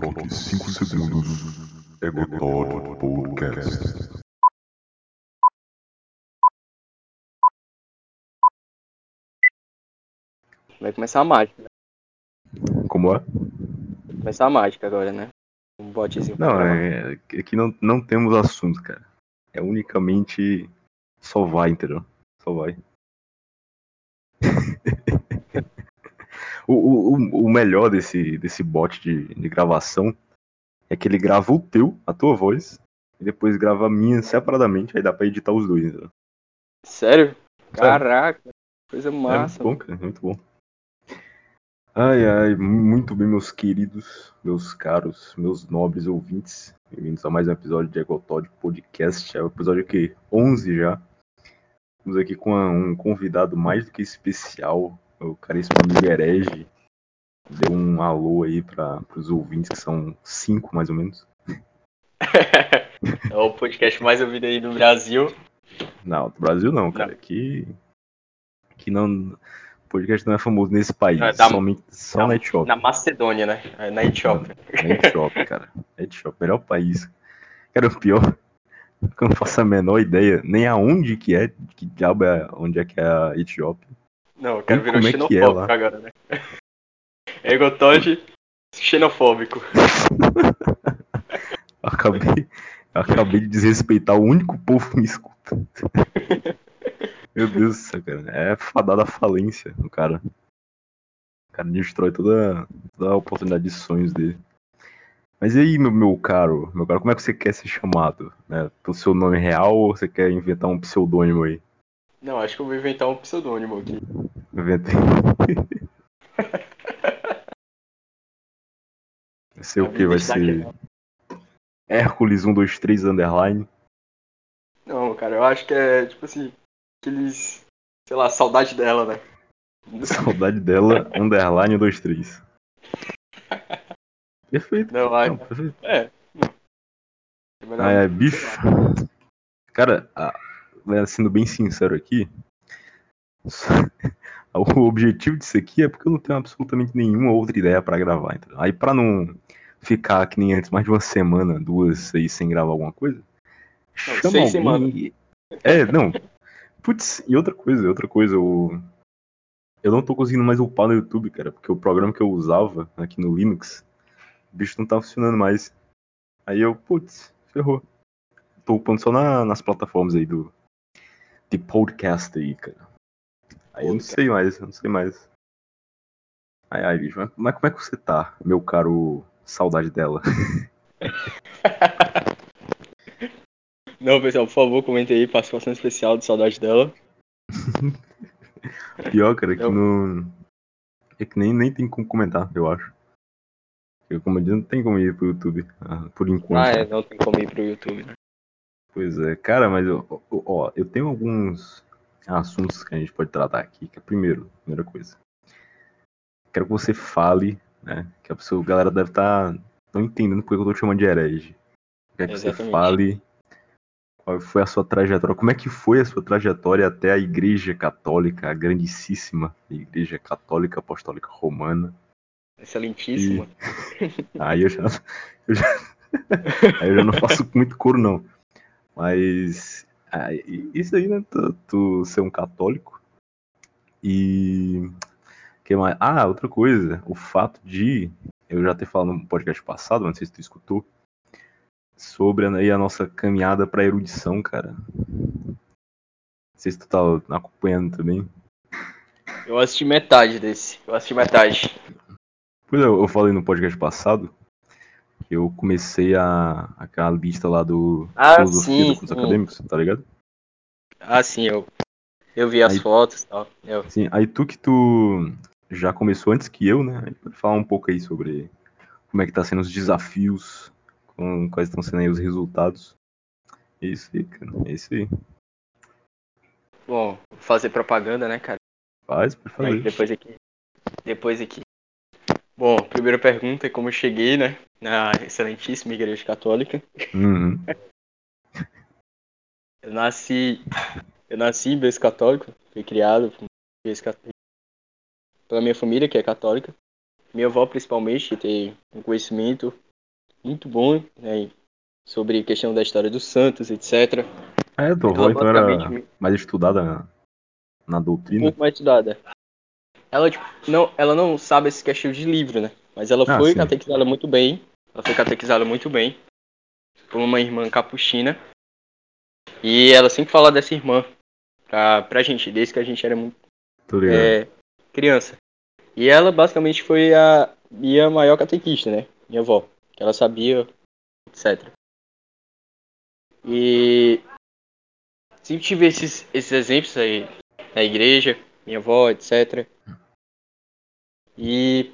toque de 5 segundos. Egotod Podcast. Vai começar a mágica. Como é? Vai começar a mágica agora, né? Um botezinho. pra Não, gravar. é, aqui não, não temos assunto, cara. É unicamente só vai, entendeu? Só vai. o, o, o- melhor desse, desse bot de, de gravação é que ele grava o teu, a tua voz, e depois grava a minha separadamente, aí dá pra editar os dois? Sério? Caraca, coisa É massa. muito bom, cara, muito bom. Ai, ai, muito bem, meus queridos, meus caros, meus nobres ouvintes. Bem-vindos a mais um episódio de Egotod Podcast. É o episódio que 11 já. Estamos aqui com um convidado mais do que especial, o caríssimo amigo Herege. Deu um alô aí para os ouvintes, que são cinco mais ou menos. é o podcast mais ouvido aí do Brasil. Não, do Brasil não, cara. Aqui, aqui não. O podcast não é famoso nesse país, É, da- somente, só na, na Etiópia. na Macedônia, né? É, Na Etiópia. É Etiópia, cara. É Etiópia, melhor país. Cara, o pior, eu não faço a menor ideia nem aonde que é, que diabo é, onde é que é a Etiópia. Não, eu quero Como virar é que é xenofóbico lá? agora, né? Egotod xenofóbico. Eu acabei, acabei de desrespeitar o único povo que me escuta. Meu Deus do céu, cara. É fadada a falência, o cara. O cara destrói toda, toda a oportunidade de sonhos dele. Mas e aí, meu, meu caro, meu caro, como é que você quer ser chamado? Né? Pelo seu nome real ou você quer inventar um pseudônimo aí? Não, acho que eu vou inventar um pseudônimo aqui. Inventei. Vai ser o que? Vai ser Hércules 123 underline. Não, cara, eu acho que é tipo assim, aqueles. Sei lá, saudade dela, né? Saudade dela, underline 123. Perfeito. Não, Não, acho. perfeito. É. É melhor- Ah, é, bicho. Cara, né, sendo bem sincero aqui, o objetivo disso aqui é porque eu não tenho absolutamente nenhuma outra ideia pra gravar. entendeu? Aí pra não ficar que nem antes, mais de uma semana, duas aí sem gravar alguma coisa, chama seis alguém. e- É, não. Putz, e outra coisa, outra coisa, eu... eu não tô conseguindo mais upar no YouTube, cara, porque o programa que eu usava aqui no Linux, o bicho não tá funcionando mais. Aí eu, putz, ferrou. Tô upando só na- nas plataformas aí do. De podcast aí, cara. Aí eu não sei mais, eu não sei mais. Ai, ai, bicho, mas, mas como é que você tá, meu caro saudade dela? Não, pessoal, por favor, comente aí, participação especial de saudade dela. Pior, cara, é que Eu- não. É que nem, nem tem como comentar, eu acho. Porque como eu disse, não tem como ir pro YouTube, ah, por enquanto. Ah, é, não tem como ir pro YouTube, né? Pois é, cara, mas eu- ó, eu tenho alguns assuntos que a gente pode tratar aqui. Que é primeiro, primeira coisa. Quero que você fale, né? Que a pessoa, a galera deve estar não entendendo porque eu tô te chamando de herege. Quero que você Exatamente. fale qual foi a sua trajetória, como é que foi a sua trajetória até a Igreja Católica, a grandíssima Igreja Católica Apostólica Romana. Excelentíssimo. Aí eu já, eu já, aí eu já não faço muito coro, não. Mas e- isso aí, né? Tu, tu ser um católico. E. Que mais? Ah, outra coisa. O fato de. Eu já ter falado no podcast passado, não sei se tu escutou. Sobre aí a nossa caminhada pra erudição, cara. Não sei se tu tá acompanhando também. Eu assisti metade desse. Eu assisti metade. Pois é, eu falei no podcast passado que eu comecei a aquela lista lá do Ah, filosofia sim, do curso sim. acadêmicos, tá ligado? Ah, sim, eu. Eu vi as Aí- fotos e tal. Eu. Sim, aí tu que tu já começou antes que eu, né? Pode falar um pouco aí sobre como é que tá sendo os desafios, com, quais estão sendo aí os resultados. É isso aí, cara. É isso aí. Bom, fazer propaganda, né, cara? Faz, Mas fazer. depois aqui. Depois aqui. Bom, primeira pergunta é como eu cheguei, né? Na excelentíssima Igreja Católica. Uhum. Eu nasci. Eu nasci em berço católico. Fui criado. Pela minha família, que é católica. Minha avó, principalmente, que tem um conhecimento muito bom, né? Sobre questão da história dos santos, etc. É, tua avó Ela então era mais estudada na, na Um doutrina. pouco mais estudada. Ela, tipo, não, ela não sabe esse questão de livro, né? Mas ela Ah, foi sim. catequizada muito bem. Ela foi catequizada muito bem por uma irmã capuchina. E ela sempre fala dessa irmã pra, pra gente, desde que a gente era muito é, criança. E ela basicamente foi a minha maior catequista, né? Minha avó. Que ela sabia, etc. E sempre tive esses, esses exemplos aí na igreja, minha avó, etc. E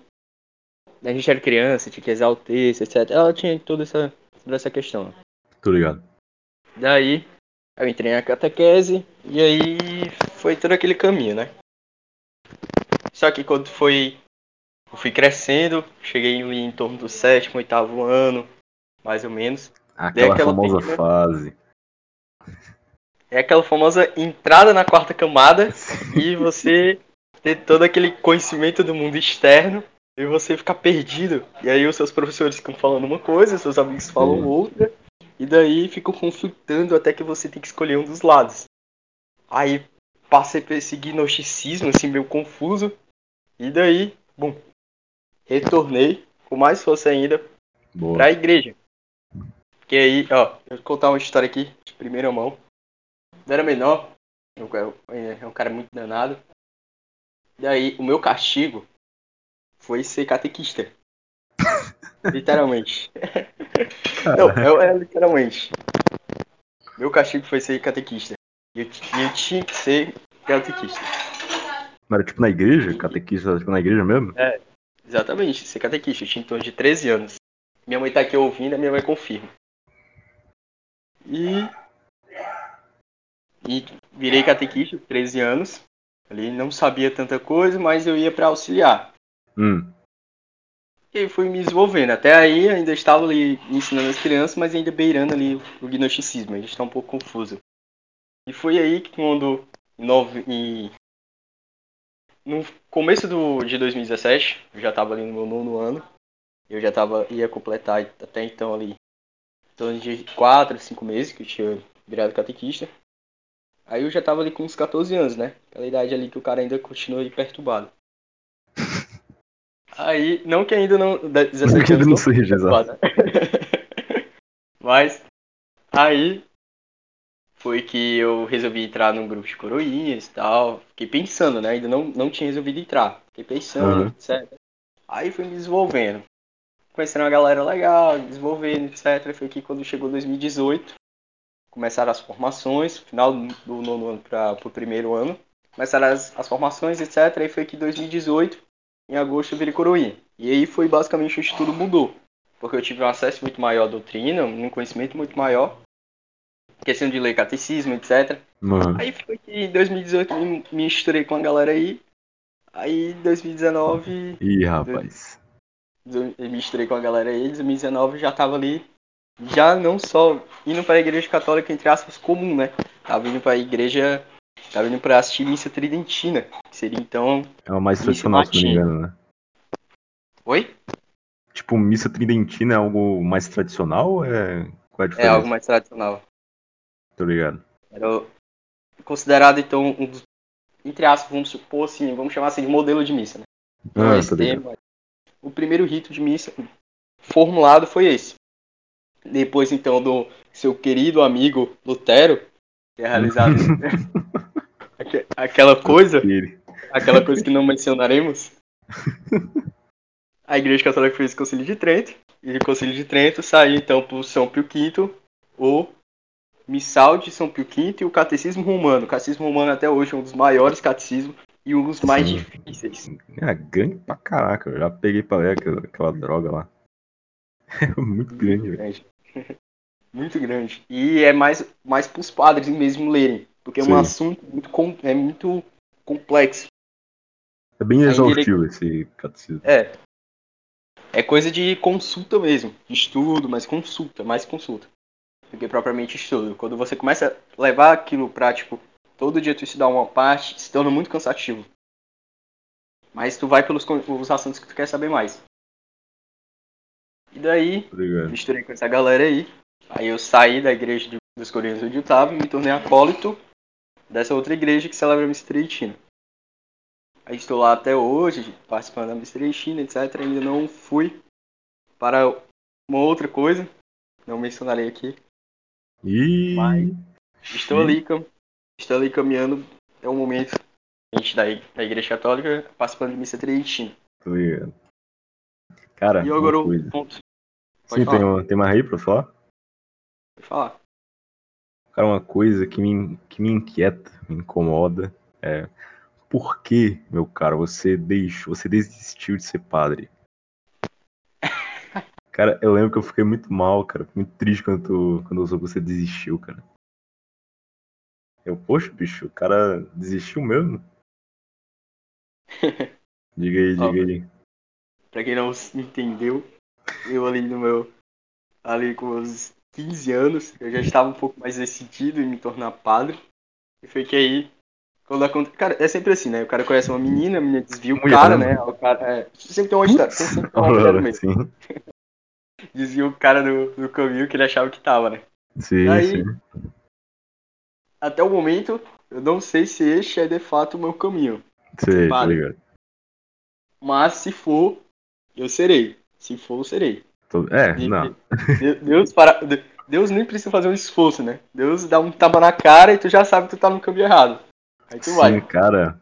a gente era criança, tinha que rezar o texto, etc. Ela tinha toda essa, toda essa questão. Tô ligado. Daí eu entrei na catequese e aí foi todo aquele caminho, né? Só que quando foi. Eu fui crescendo, cheguei em torno do sétimo, oitavo ano, mais ou menos. Aquela aquela famosa pequena- fase. É aquela famosa entrada na quarta camada e você ter todo aquele conhecimento do mundo externo e você ficar perdido. E aí os seus professores ficam falando uma coisa, seus amigos falam outra, e daí ficam conflitando até que você tem que escolher um dos lados. Aí passei por esse gnosticismo, assim, meio confuso, e daí, bom, retornei com mais força ainda Boa. pra igreja. Que aí, ó, eu vou contar uma história aqui de primeira mão. Eu era menor, eu, eu, é um cara muito danado. Daí, o meu castigo foi ser catequista. literalmente. Não, é, é literalmente. Meu castigo foi ser catequista. E eu, eu tinha que ser catequista. Mas era tipo na igreja? Catequista tipo na igreja mesmo? Exatamente, ser catequista. Eu tinha em torno de 13 anos. Minha mãe tá aqui ouvindo, a minha mãe confirma. E. E virei catequista, 13 anos. Ali não sabia tanta coisa, mas eu ia pra auxiliar. Hum. E fui me desenvolvendo. Até aí ainda estava ali ensinando as crianças, mas ainda beirando ali o gnosticismo. Ainda está um pouco confuso. E foi aí que quando nove- em- no começo do, de 2017, eu já estava ali no meu nono ano. Eu já tava, ia completar até então ali em torno de 4, 5 meses que eu tinha virado catequista. Aí eu já tava ali com uns 14 anos, né? Aquela idade ali que o cara ainda continua aí perturbado. Aí, não que ainda não. da- 17 que ainda anos não seja, perturbado, né? Mas, aí foi que eu resolvi entrar num grupo de coroinhas e tal. Fiquei pensando, né? Ainda não, não tinha resolvido entrar. Fiquei pensando, Aham. etc. Aí fui me desenvolvendo. Conhecendo uma galera legal, desenvolvendo, etc. Foi que quando chegou 2018, começaram as formações, final do nono ano para o primeiro ano. Começaram as, as formações, etc. Aí foi que 2018, em agosto, eu virei coroinha. E aí foi basicamente onde tudo mudou. Porque eu tive um acesso muito maior à doutrina, um conhecimento muito maior. Questão de ler catecismo, etc. Mano. Aí foi que em 2018 me, me misturei com a galera aí. Aí 2019 Ih, rapaz. eu me misturei com a galera aí, em 2019 já tava ali, já não só indo para a igreja católica, entre aspas, comum, né? Tava indo para a igreja, tava indo para assistir missa tridentina, que seria então... É uma mais tradicional, se não me engano, né? Oi? Tipo, missa tridentina é algo mais tradicional ou é. Qual é a É diferença? algo mais tradicional. Tô ligado. Era considerado então um dos, entre aspas, vamos supor assim, vamos chamar assim de modelo de missa, né? Ah, é esse termo, mas o primeiro rito de missa formulado foi esse. Depois então do seu querido amigo Lutero ter realizado aque- aquela coisa, aquela coisa que não mencionaremos. A Igreja Católica fez o Concílio de Trento e do Concílio de Trento saiu então por São Pio V o Missal de São Pio V e o Catecismo Romano. O Catecismo Romano até hoje é um dos maiores catecismos e um dos mais Sim. difíceis. É grande pra caraca. Eu já peguei pra ler aquela, aquela droga lá. É muito grande, velho. Muito grande. E é mais, mais pros padres mesmo lerem. Porque é um Sim. assunto muito, é muito complexo. É bem exaustivo esse catecismo. É. É coisa de consulta mesmo. De estudo, mas consulta, mais consulta. Do que propriamente estudo. Quando você começa a levar aquilo pra, tipo, todo dia tu estudar uma parte, se torna muito cansativo. Mas tu vai pelos os assuntos que tu quer saber mais. E daí, Obrigado. misturei com essa galera aí. Aí eu saí da igreja de, dos Corinthians onde eu tava e me tornei acólito dessa outra igreja que celebra a missa tridentina. Aí estou lá até hoje, participando da missa tridentina, etc. Ainda não fui para uma outra coisa, não mencionarei aqui. E. Mas- Estou ali, estou ali caminhando até o momento a gente da, da igreja católica participando de missa tridentina. Tô ligado. Cara, E uma o ponto. Pode Sim, falar. tem, uma- tem mais aí pra falar? Pode falar. Cara, uma coisa que me, que me inquieta, me incomoda é por que, meu cara, você deixou, você desistiu de ser padre? Cara, eu lembro que eu fiquei muito mal, cara, muito triste quando, tu, quando eu soube que você desistiu, cara. Eu, poxa, bicho, o cara desistiu mesmo? Diga aí, diga aí. Pra quem não entendeu, eu ali no meu. Ali com os 15 anos, eu já estava um pouco mais decidido em me tornar padre. E foi que aí. Quando acontece. Cara, é sempre assim, né? O cara conhece uma menina, a menina desvia o cara, né? né? O cara, é, sempre tem uma história. Tem sempre uma mulher no meio. Sim, Desvia o cara do, do caminho que ele achava que tava, né? sim, aí, sim. até o momento, eu não sei se este é de fato o meu caminho. Sei, tá ligado. Mas se for, eu serei. Se for, eu serei. É, não. de- Deus, para, de- Deus nem precisa fazer um esforço, né? Deus dá um tapa na cara e tu já sabe que tu tá no caminho errado. Aí tu Sim, vai. cara.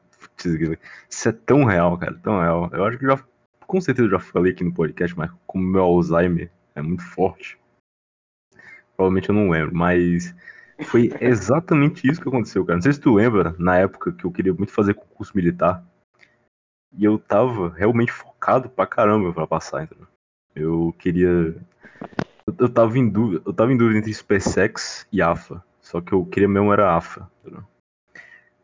Isso é tão real, cara, tão real. Eu acho que já, com certeza eu já falei aqui no podcast, mas como meu Alzheimer é muito forte, provavelmente eu não lembro, mas foi exatamente isso que aconteceu, cara. Não sei se tu lembra, na época que eu queria muito fazer concurso militar, e eu tava realmente focado pra caramba pra passar, entendeu? Eu queria. Eu, eu tava em dúvida, eu tava em dúvida entre SpaceX e AFA, só que eu queria mesmo era AFA, entendeu?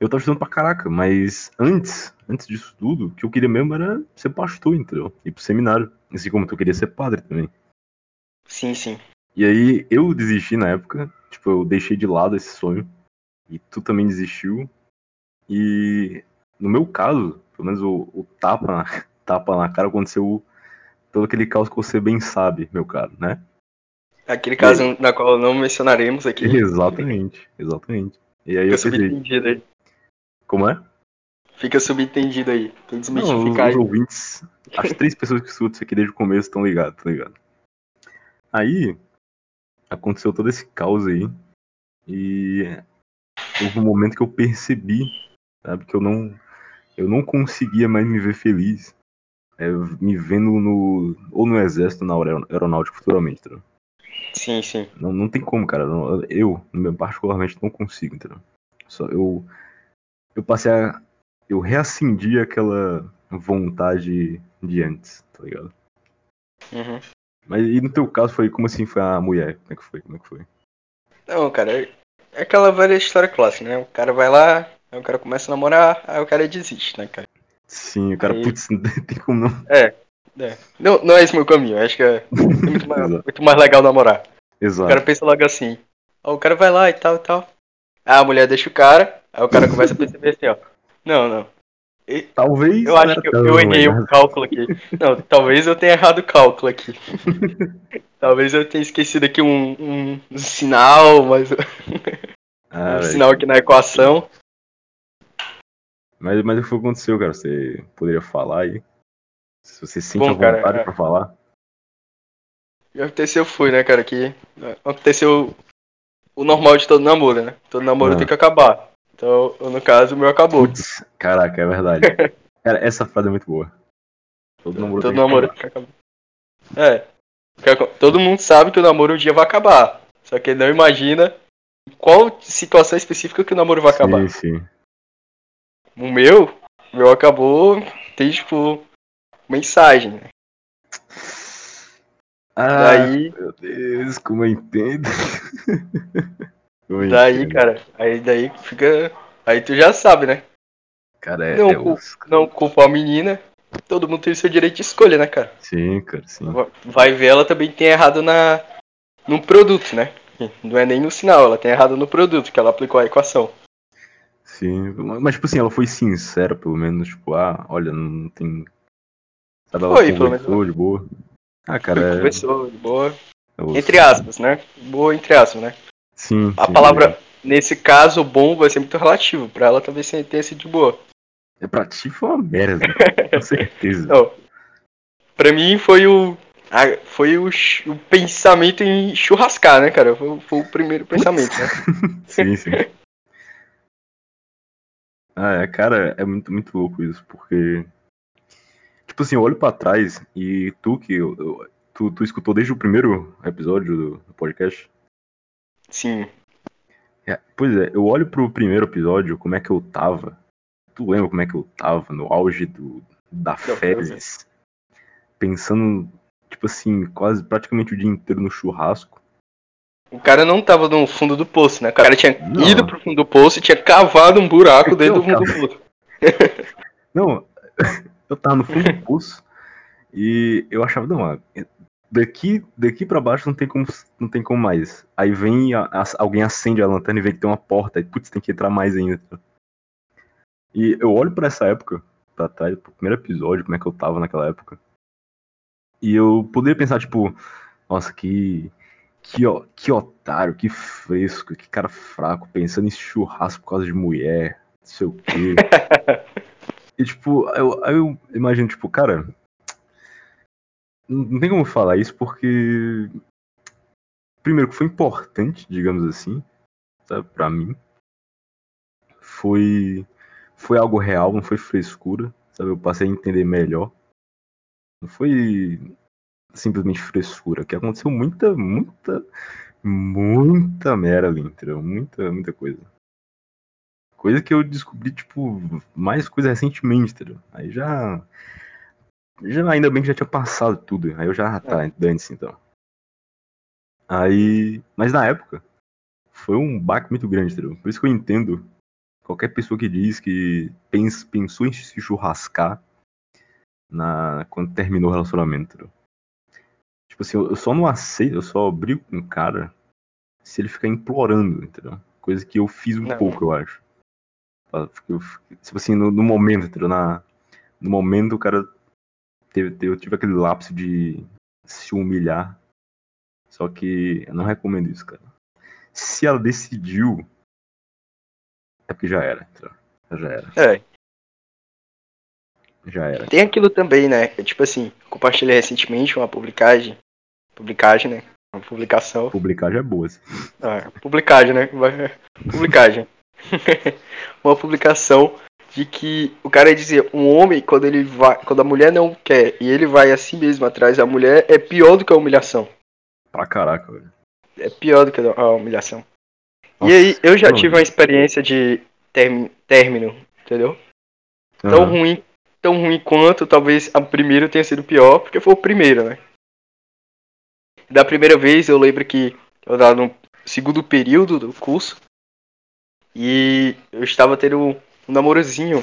Eu tava estudando pra caraca, mas antes, antes disso tudo, o que eu queria mesmo era ser pastor, entendeu? Ir pro seminário. Assim como tu queria ser padre também. Sim, sim. E aí eu desisti na época, tipo, eu deixei de lado esse sonho. E tu também desistiu. E no meu caso, pelo menos o, o tapa, na, tapa na cara aconteceu todo aquele caos que você bem sabe, meu caro, né? Aquele caso na qual não mencionaremos aqui. Exatamente, exatamente. E aí Fica eu subentendido aí. como é? Fica subentendido aí. Tem que Não, os, desmistificar os ouvintes, as três pessoas que escutam isso aqui desde o começo estão ligados, tá ligado? Aí, aconteceu todo esse caos aí, e houve um momento que eu percebi, sabe, que eu não, eu não conseguia mais me ver feliz, é, me vendo no, ou no exército, na aero- aeronáutica futuramente, entendeu? Sim, sim. Não, não tem como, cara, eu, particularmente, não consigo, entendeu? Só eu, eu passei a, eu reacendi aquela vontade de antes, tá ligado? Uhum. Mas e no teu caso foi como assim foi a mulher? Como é que foi? Como é que foi? Não, cara, é é aquela velha história clássica, né? O cara vai lá, aí o cara começa a namorar, aí o cara desiste, né, cara? Sim, o cara, Aí- putz, não tem como não. É. é. Não, não é esse meu caminho. Acho que é muito mais, muito mais legal namorar. O Exato. cara pensa logo assim. Ó, o cara vai lá e tal e tal. Aí a mulher deixa o cara, aí o cara começa a perceber assim, ó. Não, não. E- Talvez. Eu acho que eu, errei o cálculo aqui. Não, talvez eu tenha errado o cálculo aqui. talvez eu tenha esquecido aqui um, um, um sinal, mas Ah, um velho. sinal aqui na equação. Mas, mas o que aconteceu, cara? Você poderia falar aí? Se você sente Bom, a vontade cara, é. pra falar? O que aconteceu foi, né, cara, que aconteceu o normal de todo namoro, né? Todo namoro Ah. tem que acabar. Então, no caso, o meu acabou. Putz, caraca, é verdade. cara, essa frase é muito boa. Todo namoro Todo tem que namoro que acabar. É. Todo mundo sabe que o namoro um dia vai acabar. Só que não imagina qual situação específica que o namoro vai acabar. Sim, sim. O meu, o meu acabou, tem tipo, mensagem, né? Ah, Daí, meu Deus, como eu entendo. Como eu daí, entendo. cara, aí daí fica. Aí tu já sabe, né? Cara, é, não, é cu- os- não culpa a menina. Todo mundo tem o seu direito de escolha, né, cara? Sim, cara, sim. Vai ver, ela também tem errado na no produto, né? Não é nem no sinal, ela tem errado no produto, que ela aplicou a equação. Sim, mas tipo assim, ela foi sincera, pelo menos, tipo, ah, olha, não tem. Sabe, ela Foi, pelo menos conversou de boa. Ah, cara. Conversou, de boa. Entre aspas, né? Boa entre aspas, né? Sim. A sim, palavra, nesse caso, bom vai ser muito relativo. Pra ela talvez tenha sido de boa. É pra ti foi uma merda. com certeza. Não. Pra mim foi o. a- foi o, o pensamento em churrascar, né, cara? Foi, foi o primeiro pensamento, né? Sim, sim. Ah, é, cara, é muito, muito louco isso, porque. Tipo assim, eu olho pra trás e tu que. eu- eu- tu, tu escutou desde o primeiro episódio do, do podcast? Sim. É, pois é, eu olho pro primeiro episódio, como é que eu tava. Tu lembra como é que eu tava no auge do, da fezes? Pensando, tipo assim, quase praticamente o dia inteiro no churrasco. O cara não tava no fundo do poço, né? O cara tinha Não. ido pro fundo do poço e tinha cavado um buraco dentro do fundo do poço. Não, eu tava no fundo do poço e eu achava, não, daqui, daqui pra baixo não tem como, não tem como mais. Aí vem, a- a- alguém acende a lanterna e vê que tem uma porta, e putz, tem que entrar mais ainda. E eu olho pra essa época, pra trás, pro primeiro episódio, como é que eu tava naquela época. E eu poderia pensar, tipo, nossa, que. Que, ó, que otário, que fresco, que cara fraco, pensando em churrasco por causa de mulher, não sei o quê. E tipo, eu, eu imagino, tipo, cara. Não tem como falar isso porque. Primeiro, que foi importante, digamos assim, sabe, pra mim. Foi. Foi algo real, não foi frescura, sabe? Eu passei a entender melhor. Não foi simplesmente frescura, que aconteceu muita, muita, muita merda ali, entendeu? Muita, muita coisa. Coisa que eu descobri, tipo, mais coisa recentemente, entendeu? Aí já. Já ainda bem que já tinha passado tudo. Aí eu já, ah, tá, dane-se então. Aí. Mas na época, foi um baque muito grande, entendeu? Por isso que eu entendo qualquer pessoa que diz que pens- pensou em se churrascar na, quando terminou o relacionamento, entendeu? Tipo assim, eu, só não aceito, eu só brigo com o cara se ele ficar implorando, entendeu? Coisa que eu fiz um Não. pouco, eu acho. Tá? Eu- Tipo assim, no, no momento, entendeu? Na, no momento o cara teve, eu tive aquele lapso de se humilhar. Só que eu não recomendo isso, cara. Se ela decidiu, é porque já era, entendeu? Já era, É. já era. Tem aquilo também, né? Eu, tipo assim, compartilhei recentemente uma publicagem. Publicagem, né? Uma publicação. Publicar já é boa, assim. Ah, publicagem, né? Publicagem. uma publicação de que o cara dizia, um homem, quando ele vai. Quando a mulher não quer e ele vai assim mesmo atrás da mulher, é pior do que a humilhação. Pra caraca, velho. É pior do que a humilhação. Nossa, e aí, eu já tive uma experiência de term- término, entendeu? Tão Aham. ruim, tão ruim quanto talvez a primeira tenha sido pior, porque foi o primeiro, né? Da primeira vez eu lembro que eu estava no segundo período do curso e eu estava tendo um, um namorozinho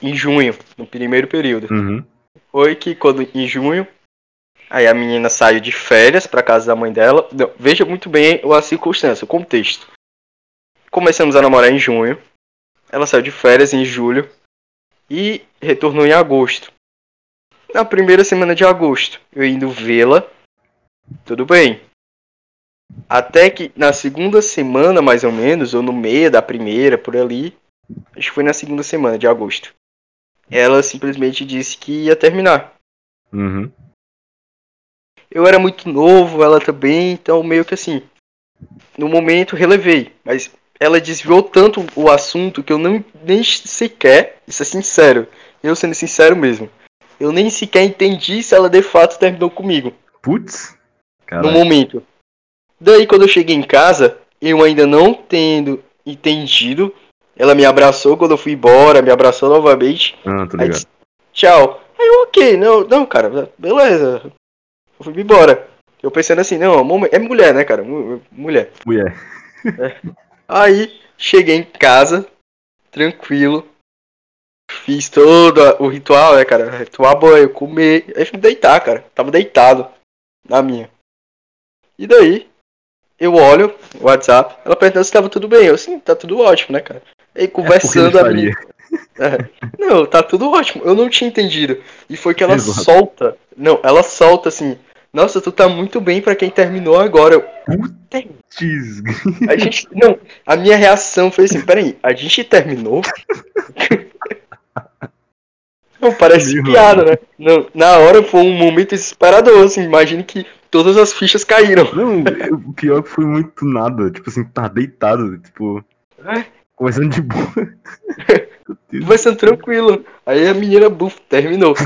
em junho, no primeiro período. Uhum. Foi que quando em junho, aí a menina saiu de férias para casa da mãe dela. Não, veja muito bem a circunstância, o contexto. Começamos a namorar em junho. Ela saiu de férias em julho e retornou em agosto. Na primeira semana de agosto, eu indo vê-la, tudo bem. Até que na segunda semana, mais ou menos, ou no meio da primeira, por ali, acho que foi na segunda semana de agosto, ela simplesmente disse que ia terminar. Uhum. Eu era muito novo, ela também, então meio que assim, no momento relevei, mas ela desviou tanto o assunto que eu não nem sequer, isso é sincero, eu sendo sincero mesmo, eu nem sequer entendi se ela de fato terminou comigo Putz. No Caralho. momento. Daí quando eu cheguei em casa, eu ainda não tendo entendido, ela me abraçou quando eu fui embora, me abraçou novamente. Ah, tô Aí ligado. disse, tchau. Aí eu, ok, não, não, cara, beleza. Eu fui embora. Eu pensando assim, não, mo- é mulher, né, cara? Mu- Mulher. Mulher. Aí cheguei em casa, tranquilo. Fiz todo o ritual, né, cara? Tomar banho, comer. Aí fui deitar, cara. Tava deitado na minha. E daí, eu olho o WhatsApp, ela perguntou se tava tudo bem. Eu, sim, tá tudo ótimo, né, cara? Aí É conversando, a faria. menina, É. Não, tá tudo ótimo. Eu não tinha entendido. E foi que ela Exato. solta. Não, ela solta assim. Nossa, tu tá muito bem pra quem terminou agora. Eu, Putz, a gente. Não, a minha reação foi assim: peraí, a gente terminou? Não, parece piada, né? Não, na hora foi um momento desesperador, assim. Imagine que todas as fichas caíram. Não, o pior é que foi muito nada. Tipo assim, tá deitado, tipo, É, conversando de boa. Sendo tranquilo. Aí a menina, buf, terminou.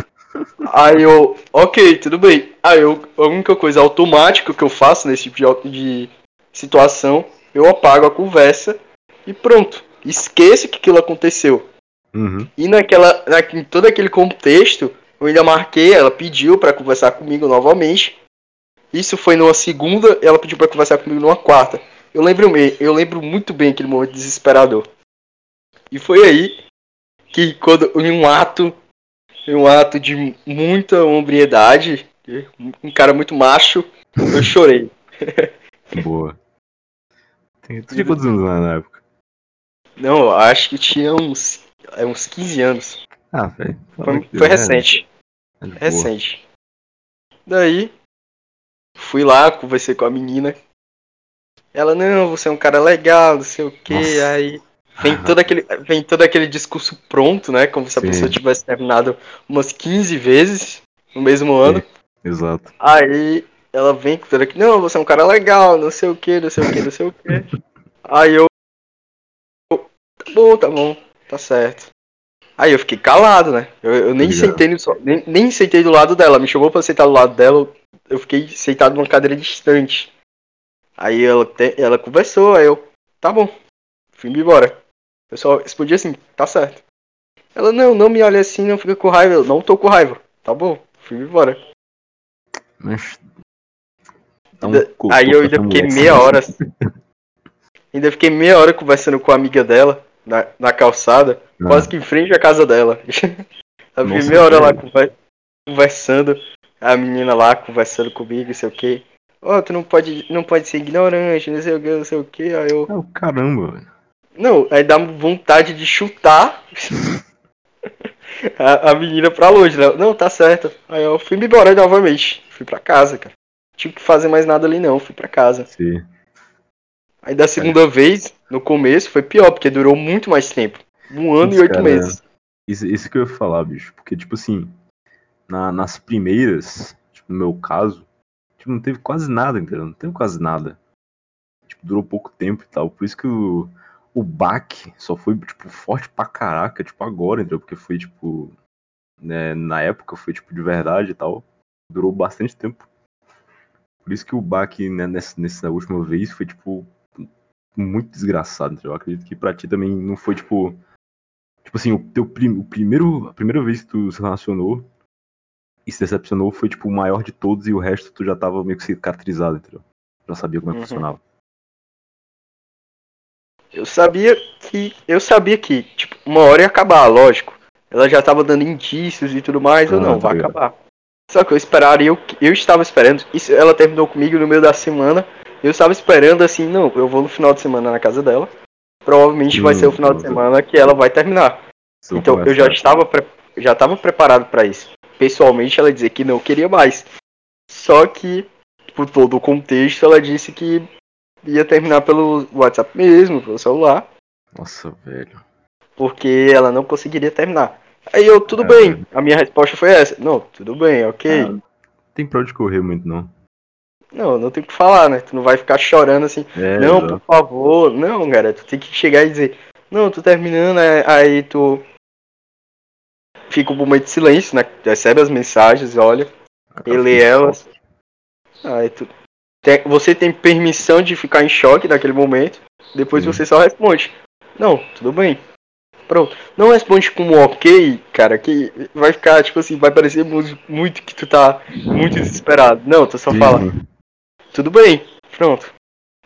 Aí eu, ok, tudo bem. Aí eu, a única coisa automática que eu faço nesse tipo de, de situação, eu apago a conversa e pronto. Esqueço que aquilo aconteceu. Uhum. E naquela, na, em todo aquele contexto, eu ainda marquei, ela pediu pra conversar comigo novamente. Isso foi numa segunda, ela pediu pra conversar comigo numa quarta. Eu lembro, eu lembro muito bem aquele momento desesperador. E foi aí que quando em um ato, em um ato de muita hombridade, um cara muito macho, eu chorei. Boa. Tu tinha quantos anos lá na época? Não, acho que tinha uns, é, uns 15 anos. Ah. Foi, foi recente. É de boa. recente. Daí, fui lá, conversei com a menina. Ela, não, você é um cara legal, não sei o que. Nossa. Aí vem todo, aquele, vem todo aquele discurso pronto, né? Como se a Sim. pessoa tivesse terminado umas 15 vezes no mesmo ano. Exato. Aí ela vem com tudo aqui, não, você é um cara legal, não sei o que, não sei o que, não sei o que. Aí eu. Tá bom, tá bom, tá certo. Aí eu fiquei calado, né? Eu, eu nem Obrigado. sentei no, nem, nem sentei do lado dela. Me chamou pra sentar do lado dela, eu fiquei sentado numa cadeira distante. Aí ela, te- ela conversou, aí eu, tá bom, fui embora. Eu só respondi assim, tá certo. Ela, não, não me olha assim, não fica com raiva. Eu, não tô com raiva. Tá bom, fui embora. Mas. Um aí eu ainda fiquei meia hora. ainda fiquei meia hora conversando com a amiga dela na, na calçada, Ah. quase que em frente à casa dela. eu fiquei Nossa, meia hora lá conversando, a menina lá conversando comigo, não sei o que. Ó, tu não pode, não pode ser ignorante, não sei o que, não sei o que. Aí eu. Ah, o caramba, velho. Não, aí dá vontade de chutar a, a menina pra longe, né? Não, tá certo. Aí eu fui me embora novamente. Fui pra casa, cara. Não tive que fazer mais nada ali não, fui pra casa. Sim. Aí da segunda vez, no começo, foi pior, porque durou muito mais tempo. Um ano Putz, e oito cara, meses. Isso, isso que eu ia falar, bicho. Porque, tipo assim, na- nas primeiras, tipo, no meu caso, tipo, não teve quase nada, entendeu? Não teve quase nada. Tipo, durou pouco tempo e tal. Por isso que o, o baque só foi, tipo, forte pra caraca, tipo, agora, entendeu? Porque foi, tipo, né, na época foi, tipo, de verdade e tal. Durou bastante tempo. Por isso que o baque, né, nessa, nessa última vez foi, tipo, muito desgraçado, entendeu? Eu acredito que pra ti também não foi, tipo, Tipo assim, o teu prim, o primeiro, a primeira vez que tu se relacionou e se decepcionou foi tipo o maior de todos e o resto tu já tava meio que cicatrizado, entendeu? Já sabia como é que Uhum. funcionava. Eu sabia que. Eu sabia que, tipo, uma hora ia acabar, lógico. Ela já tava dando indícios e tudo mais, ou Ah, não, vai ligado. acabar. Só que eu esperaria, eu, eu estava esperando. Isso, ela terminou comigo no meio da semana. Eu estava esperando assim, não, eu vou no final de semana na casa dela. Provavelmente vai ser o final de semana que ela vai terminar. Então eu já estava, pre- já estava preparado para isso. Pessoalmente ela dizia que não queria mais. Só que, por todo o contexto, ela disse que ia terminar pelo WhatsApp mesmo, pelo celular, Nossa, velho. porque ela não conseguiria terminar. Aí eu, tudo Ah, bem. A minha resposta foi essa. Não, tudo bem, ok. Ah, tem pra onde correr muito, não. Não, não tem o que falar, né? Tu não vai ficar chorando assim. É, não, por favor. Não, cara, tu tem que chegar e dizer, não, tô terminando, é- aí tu fica um momento de silêncio, né? Recebe as mensagens, olha, Ah, e lê fiquei elas. Aí tu tem- você tem permissão de ficar em choque naquele momento. Depois Sim. você só responde. Não, tudo bem. Pronto. Não responde com um ok, cara, que vai ficar, tipo assim, vai parecer mu- muito que tu tá muito desesperado. Não, tu só Sim, fala. Tudo bem. Pronto.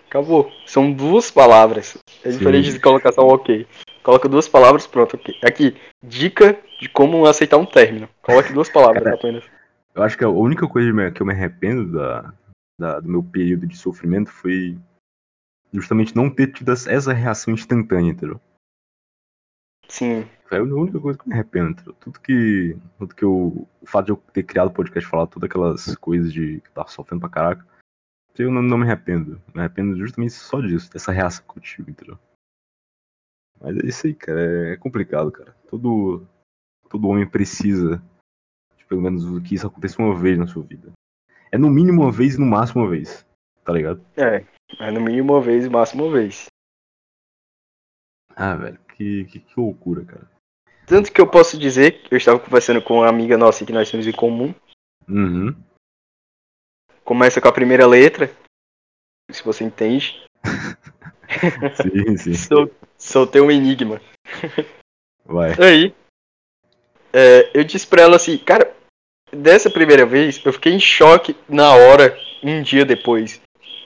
Acabou. São duas palavras. É Sim. diferente de colocar só um ok. Coloca duas palavras, pronto, ok. Aqui, dica de como aceitar um término. Coloque duas palavras Cara, apenas. Eu acho que a única coisa que eu me arrependo da, da- do meu período de sofrimento foi justamente não ter tido essa essa reação instantânea, entendeu? Sim. É a única coisa que eu me arrependo. entendeu? Tudo que. Tudo que eu. O fato de eu ter criado o podcast falar todas aquelas coisas de que eu tava sofrendo pra caraca. Eu não, não me arrependo. Me arrependo justamente só disso, dessa reação que eu tive, entendeu? Mas é isso aí, cara. É complicado, cara. Todo. Todo homem precisa. De pelo menos que isso aconteça uma vez na sua vida. É no mínimo uma vez e no máximo uma vez. Tá ligado? É, é no mínimo uma vez, máximo uma vez. Ah, velho, que, que, que loucura, cara. Tanto que eu posso dizer que eu estava conversando com uma amiga nossa que nós temos em comum. Uhum. Começa com a primeira letra. Se você entende. Sim, sim. Sou, soltei um enigma. Vai. Aí, é, eu disse pra ela assim, cara, dessa primeira vez eu fiquei em choque na hora, um dia depois,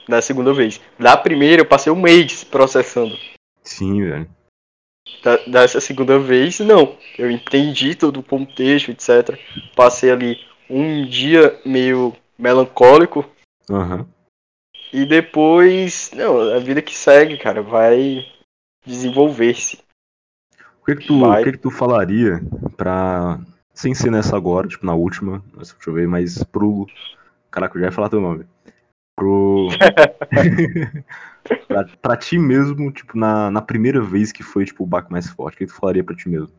da segunda vez. Da primeira eu passei um mês processando. Sim, velho. Da, dessa segunda vez, não. Eu entendi todo o contexto, etc. Passei ali um dia meio melancólico Aham. e depois, não, a vida que segue, cara, vai desenvolver-se. O que que tu, Vai. o que que tu falaria pra. Sem ser nessa agora, tipo na última, deixa eu ver, mas pro. Caraca, eu já ia falar teu nome. Pro. pra, pra ti mesmo, tipo, na, na primeira vez que foi, tipo, o baque mais forte, o que que tu falaria pra ti mesmo?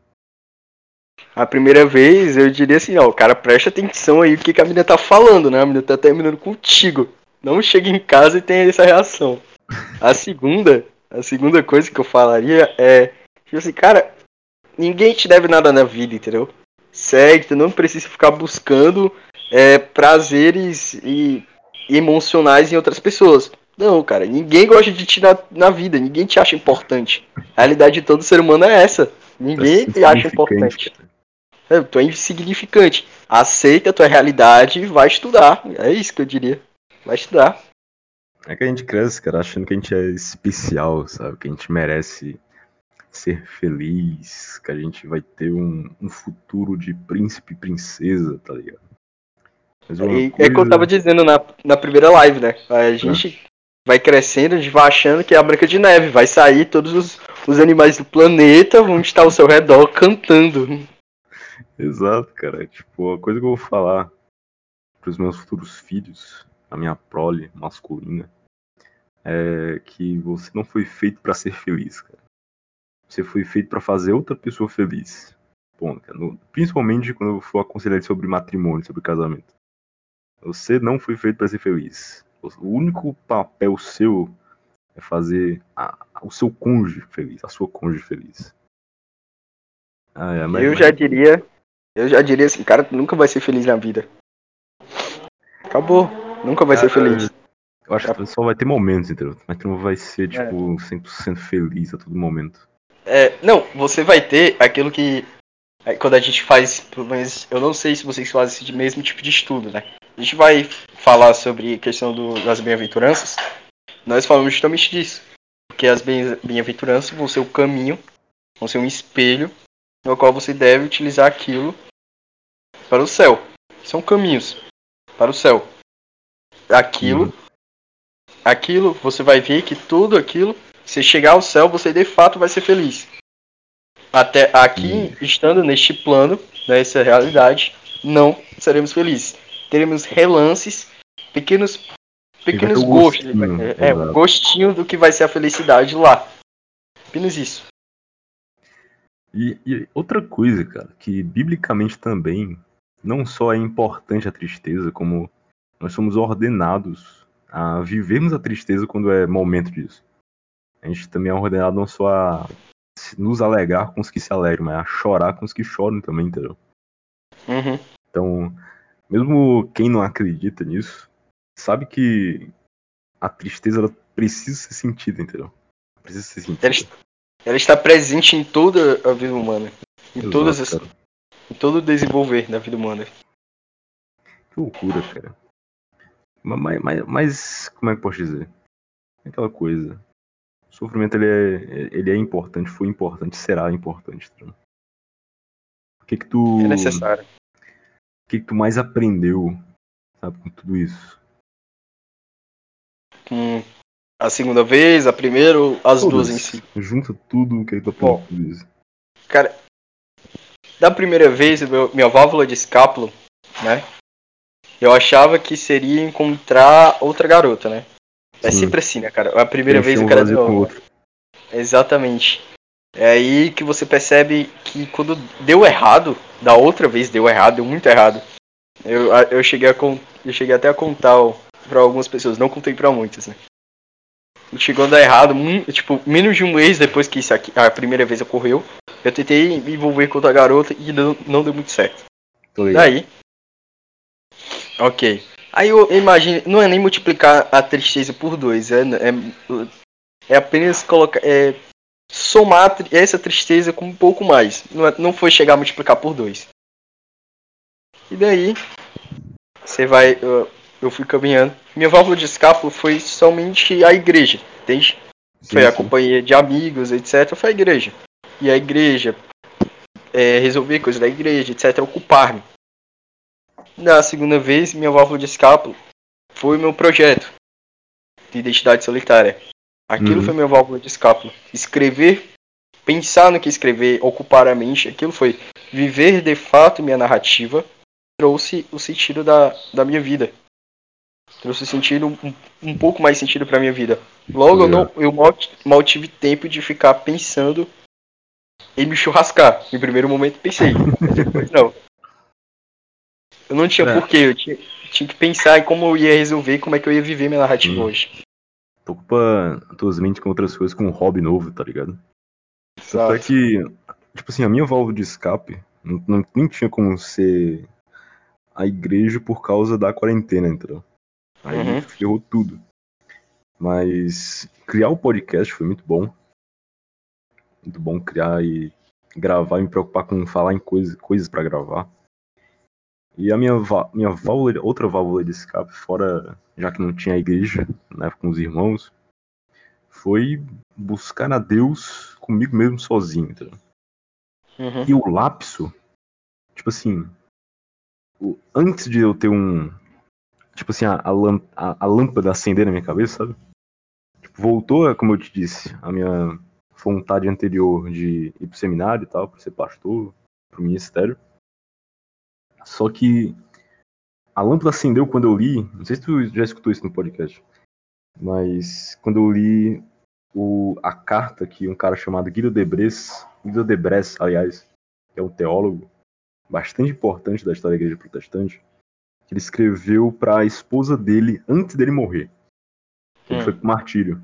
A primeira vez eu diria assim, ó, o cara presta atenção aí o que, que a menina tá falando, né? A menina tá terminando contigo. Não chega em casa e tem essa reação. A segunda, a segunda coisa que eu falaria é, tipo assim, cara, ninguém te deve nada na vida, entendeu? Segue, tu não precisa ficar buscando é, prazeres e emocionais em outras pessoas. Não, cara, ninguém gosta de ti na, na vida, ninguém te acha importante. A realidade de todo ser humano é essa. Ninguém te acha importante. cara. É, tu é insignificante. Aceita a tua realidade e vai estudar. É isso que eu diria. Vai estudar. É que a gente cresce, cara, achando que a gente é especial, sabe? Que a gente merece ser feliz, que a gente vai ter um, um futuro de príncipe e princesa, tá ligado? Mas uma E é que eu coisa- tava dizendo na, na primeira live, né? A gente vai crescendo, a gente vai achando que é a Branca de Neve. Vai sair todos os, os animais do planeta, vão estar ao seu redor cantando. Exato, cara. Tipo, a coisa que eu vou falar pros meus futuros filhos, a minha prole masculina, é que você não foi feito pra ser feliz, cara. Você foi feito pra fazer outra pessoa feliz. Ponto, cara. No- principalmente quando eu for aconselhar sobre matrimônio, sobre casamento. Você não foi feito pra ser feliz. O único papel seu é fazer a- o seu cônjuge feliz, a sua cônjuge feliz. Ah, é, mas- eu mas- já diria. Eu já diria assim, cara, nunca vai ser feliz na vida. Acabou. Nunca vai ser Cara, feliz. Eu acho que só vai ter momentos, entendeu? Mas tu não vai ser, É. tipo, 100% feliz a todo momento. É, não, você vai ter aquilo que. é, Quando a gente faz, pelo menos, eu não sei se vocês fazem esse mesmo tipo de estudo, né? A gente vai falar sobre a questão do- das bem-aventuranças. Nós falamos justamente disso. Porque as bem- bem-aventuranças vão ser o caminho, vão ser um espelho no qual você deve utilizar aquilo para o céu. São caminhos para o céu. Aquilo, aquilo, você vai ver que tudo aquilo se chegar ao céu, você de fato vai ser feliz. Até aqui, estando neste plano, nessa realidade, não seremos felizes. Teremos relances, pequenos, pequenos gostos. gostinho, É, exato. um gostinho do que vai ser a felicidade lá. Apenas isso. E, e outra coisa, cara, que biblicamente também não só é importante a tristeza, como nós somos ordenados a vivermos a tristeza quando é momento disso. A gente também é ordenado não só a nos alegrar com os que se alegram, mas a chorar com os que choram também, entendeu? Uhum. Então, mesmo quem não acredita nisso, sabe que a tristeza precisa ser sentida, entendeu? Precisa ser sentida. Ela, est- ela está presente em toda a vida humana. Em, Exato, todas as, em todo o desenvolver da vida humana. Que loucura, cara. Mas, mas, mas como é que eu posso dizer? É Aquela coisa. O sofrimento ele é, ele é importante, foi importante, será importante. Tá? O que que tu, É necessário. o que que tu mais aprendeu, sabe, com tudo isso? Hum, a segunda vez, a primeira ou as duas Todas. em si? Junta tudo o que tu aprendeu Bom. com tudo isso. Cara, da primeira vez, meu, minha válvula de escápulo, né? Eu achava que seria encontrar outra garota, né? É Sim. sempre assim, né, cara? A primeira vez o cara deu- outro. Exatamente. É aí que você percebe que quando deu errado, da outra vez deu errado, deu muito errado. Eu, eu, cheguei, a, eu cheguei até a contar ó, pra algumas pessoas, não contei pra muitas, né? Chegou a dar errado, tipo, menos de um mês depois que isso aqui, a primeira vez ocorreu, eu tentei me envolver com outra garota e não, não deu muito certo. Daí. Ok. Aí eu imagino, não é nem multiplicar a tristeza por dois, é, é, é apenas colocar. É, somar essa tristeza com um pouco mais. Não, é- não foi chegar a multiplicar por dois. E daí. Você vai. Eu, fui caminhando. Minha válvula de escape foi somente a igreja, entende? Sim, Foi a sim. companhia de amigos, etc. Foi a igreja. E a igreja, é, resolver coisas da igreja, etc. Ocupar-me. Na segunda vez, minha válvula de escape foi o meu projeto de identidade solitária. Aquilo Uhum. foi minha válvula de escape. Escrever, pensar no que escrever, ocupar a mente. Aquilo foi viver de fato minha narrativa. Trouxe o sentido da, da minha vida. Trouxe sentido, um, um pouco mais sentido pra minha vida. Logo, eu, não, eu mal, mal tive tempo de ficar pensando em me churrascar. Em primeiro momento pensei, mas depois não. Eu não tinha É. porquê, eu tinha, tinha que pensar em como eu ia resolver como é que eu ia viver minha narrativa Hum. hoje. Tu ocupa tuas mentes com outras coisas, com um hobby novo, tá ligado? É Exato. que, tipo assim, a minha válvula de escape não, não, nem tinha como ser a igreja por causa da quarentena, entendeu? Aí Uhum. ferrou tudo. Mas criar o podcast foi muito bom. Muito bom criar e gravar e me preocupar com falar em coisa, coisas pra gravar. E a minha, minha válvula, outra válvula de escape, fora, já que não tinha igreja, né, com os irmãos, foi buscar a Deus comigo mesmo sozinho, entendeu? Uhum. E o lapso, tipo assim, o- antes de eu ter um. Tipo assim, a, a, a- lâmpada acender na minha cabeça, sabe? Tipo, voltou, como eu te disse, a minha vontade anterior de ir pro seminário e tal, pra ser pastor, pro ministério. Só que a lâmpada acendeu quando eu li. Não sei se tu já escutou isso no podcast, mas quando eu li o, a carta que um cara chamado Guido Debres, Guido Debres, aliás, que é um teólogo bastante importante da história da igreja protestante, que ele escreveu para a esposa dele antes dele morrer. Ele Hum. foi pro martírio.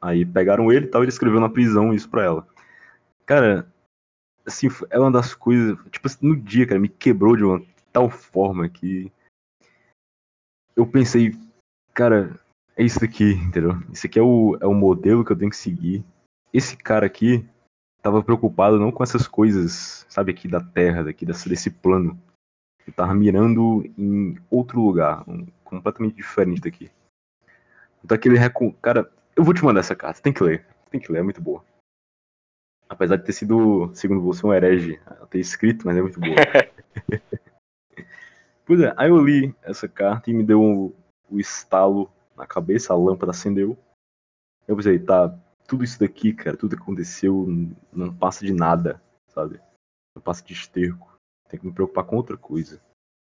Aí pegaram ele e tal, ele escreveu na prisão isso pra ela. Cara, assim, é uma das coisas, tipo assim, no dia, cara, me quebrou de uma tal forma que eu pensei, cara, é isso aqui, entendeu? Isso aqui é o, é o modelo que eu tenho que seguir. Esse cara aqui tava preocupado não com essas coisas, sabe, aqui da terra, daqui desse, desse plano. Ele tava mirando em outro lugar, um, completamente diferente daqui. Então aquele recon... Cara, eu vou te mandar essa carta, tem que ler. Tem que ler, é muito boa. Apesar de ter sido, segundo você, um herege ter escrito, mas é muito boa. pois é, aí eu li essa carta e me deu um, o estalo na cabeça, a lâmpada acendeu. Eu pensei, tá, tudo isso daqui, cara, tudo que aconteceu não passa de nada, sabe? Não passa de esterco. Tem que me preocupar com outra coisa.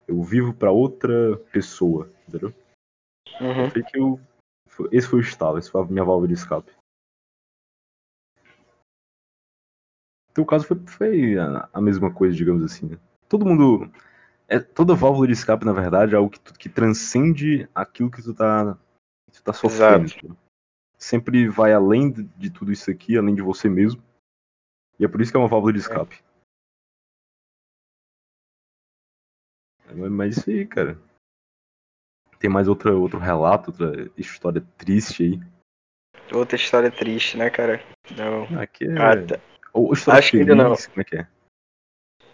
Eu vivo pra outra pessoa, entendeu? Uhum. Foi que eu. Esse foi o estalo, esse foi a minha válvula de escape. Teu caso foi, foi a, a mesma coisa, digamos assim, né? Todo mundo. É, toda válvula de escape, na verdade, é algo que, tu- que transcende aquilo que tu tá, que tu tá sofrendo. Exato. Sempre vai além de, de tudo isso aqui, além de você mesmo. E é por isso que é uma válvula de escape. Mas isso aí, cara. Tem mais outra, outro relato, outra história triste aí. Outra história triste, né, cara? Não. Aqui é. Ah, tá. Ou história Acho que feliz, ainda não. como é que é?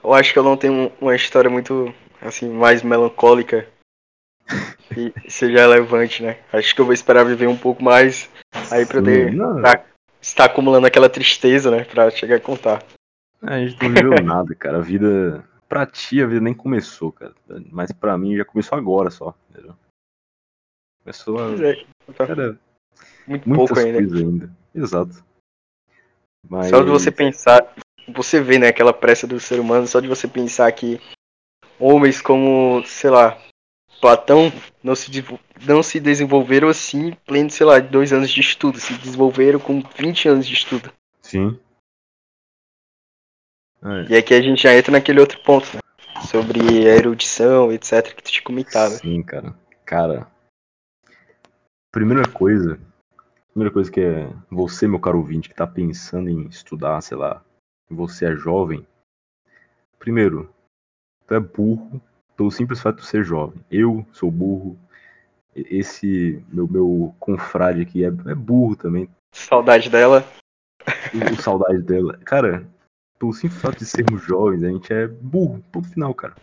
Eu acho que eu não tenho uma história muito, assim, mais melancólica e seja relevante, né? Acho que eu vou esperar viver um pouco mais aí pra ter. pra estar acumulando aquela tristeza, né? Pra chegar a contar. A gente não viveu nada, cara. A vida. Pra ti, a vida nem começou, cara. Mas pra mim já começou agora só, entendeu? Começou a. É, Cara, muito pouco ainda. ainda. Exato. Mas. Só de você pensar, você vê, né, aquela pressa do ser humano, só de você pensar que homens como, sei lá, Platão não se, não se desenvolveram assim, pleno, sei lá, dois anos de estudo, se desenvolveram com 20 anos de estudo. Sim. É. E aqui a gente já entra naquele outro ponto, né? Sobre a erudição, etc, que tu te comentava. Sim, cara. Cara, primeira coisa, primeira coisa que é você, meu caro ouvinte, que tá pensando em estudar, sei lá, você é jovem, primeiro, tu é burro pelo simples fato de ser jovem. Eu sou burro, esse meu, meu confrade aqui é, é burro também. Saudade dela. O, o saudade dela. Cara, pelo simples fato de sermos jovens, a gente é burro, ponto final, cara.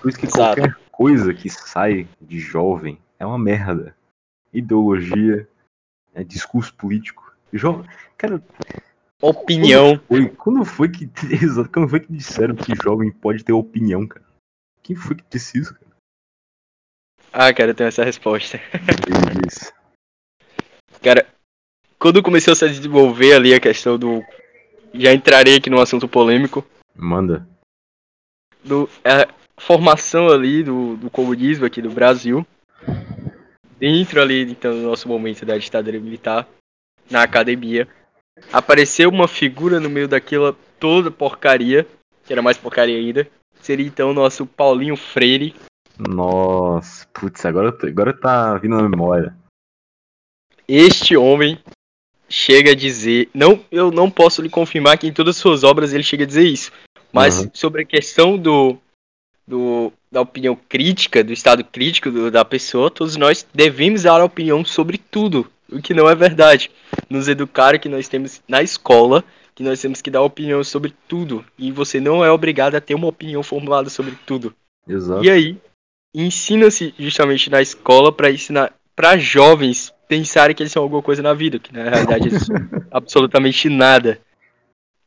Por isso que Exato. qualquer coisa que sai de jovem é uma merda. Ideologia, é discurso político. Jo... Cara, Opinião. Quando foi, quando foi que. Quando foi que disseram que jovem pode ter opinião, cara? Quem foi que disse isso, cara? Ah, cara, eu tenho essa resposta. Isso. cara, quando começou a se desenvolver ali a questão do. Já entrarei aqui num assunto polêmico. Manda. Do, a formação ali do, do comunismo aqui do Brasil. Dentro ali, então, do nosso momento da ditadura militar. Na academia apareceu uma figura no meio daquela toda porcaria, que era mais porcaria ainda. Seria então o nosso Paulinho Freire. Nossa, putz, agora, agora tá vindo na memória. Este homem chega a dizer, não, eu não posso lhe confirmar que em todas as suas obras ele chega a dizer isso, mas uhum. sobre a questão do, do da opinião crítica, do estado crítico do, da pessoa, todos nós devemos dar opinião sobre tudo, o que não é verdade. Nos educaram que nós temos na escola que nós temos que dar opinião sobre tudo e você não é obrigado a ter uma opinião formulada sobre tudo. Exato. E aí ensina-se justamente na escola para ensinar para jovens pensarem que eles são alguma coisa na vida, que na realidade eles são absolutamente nada.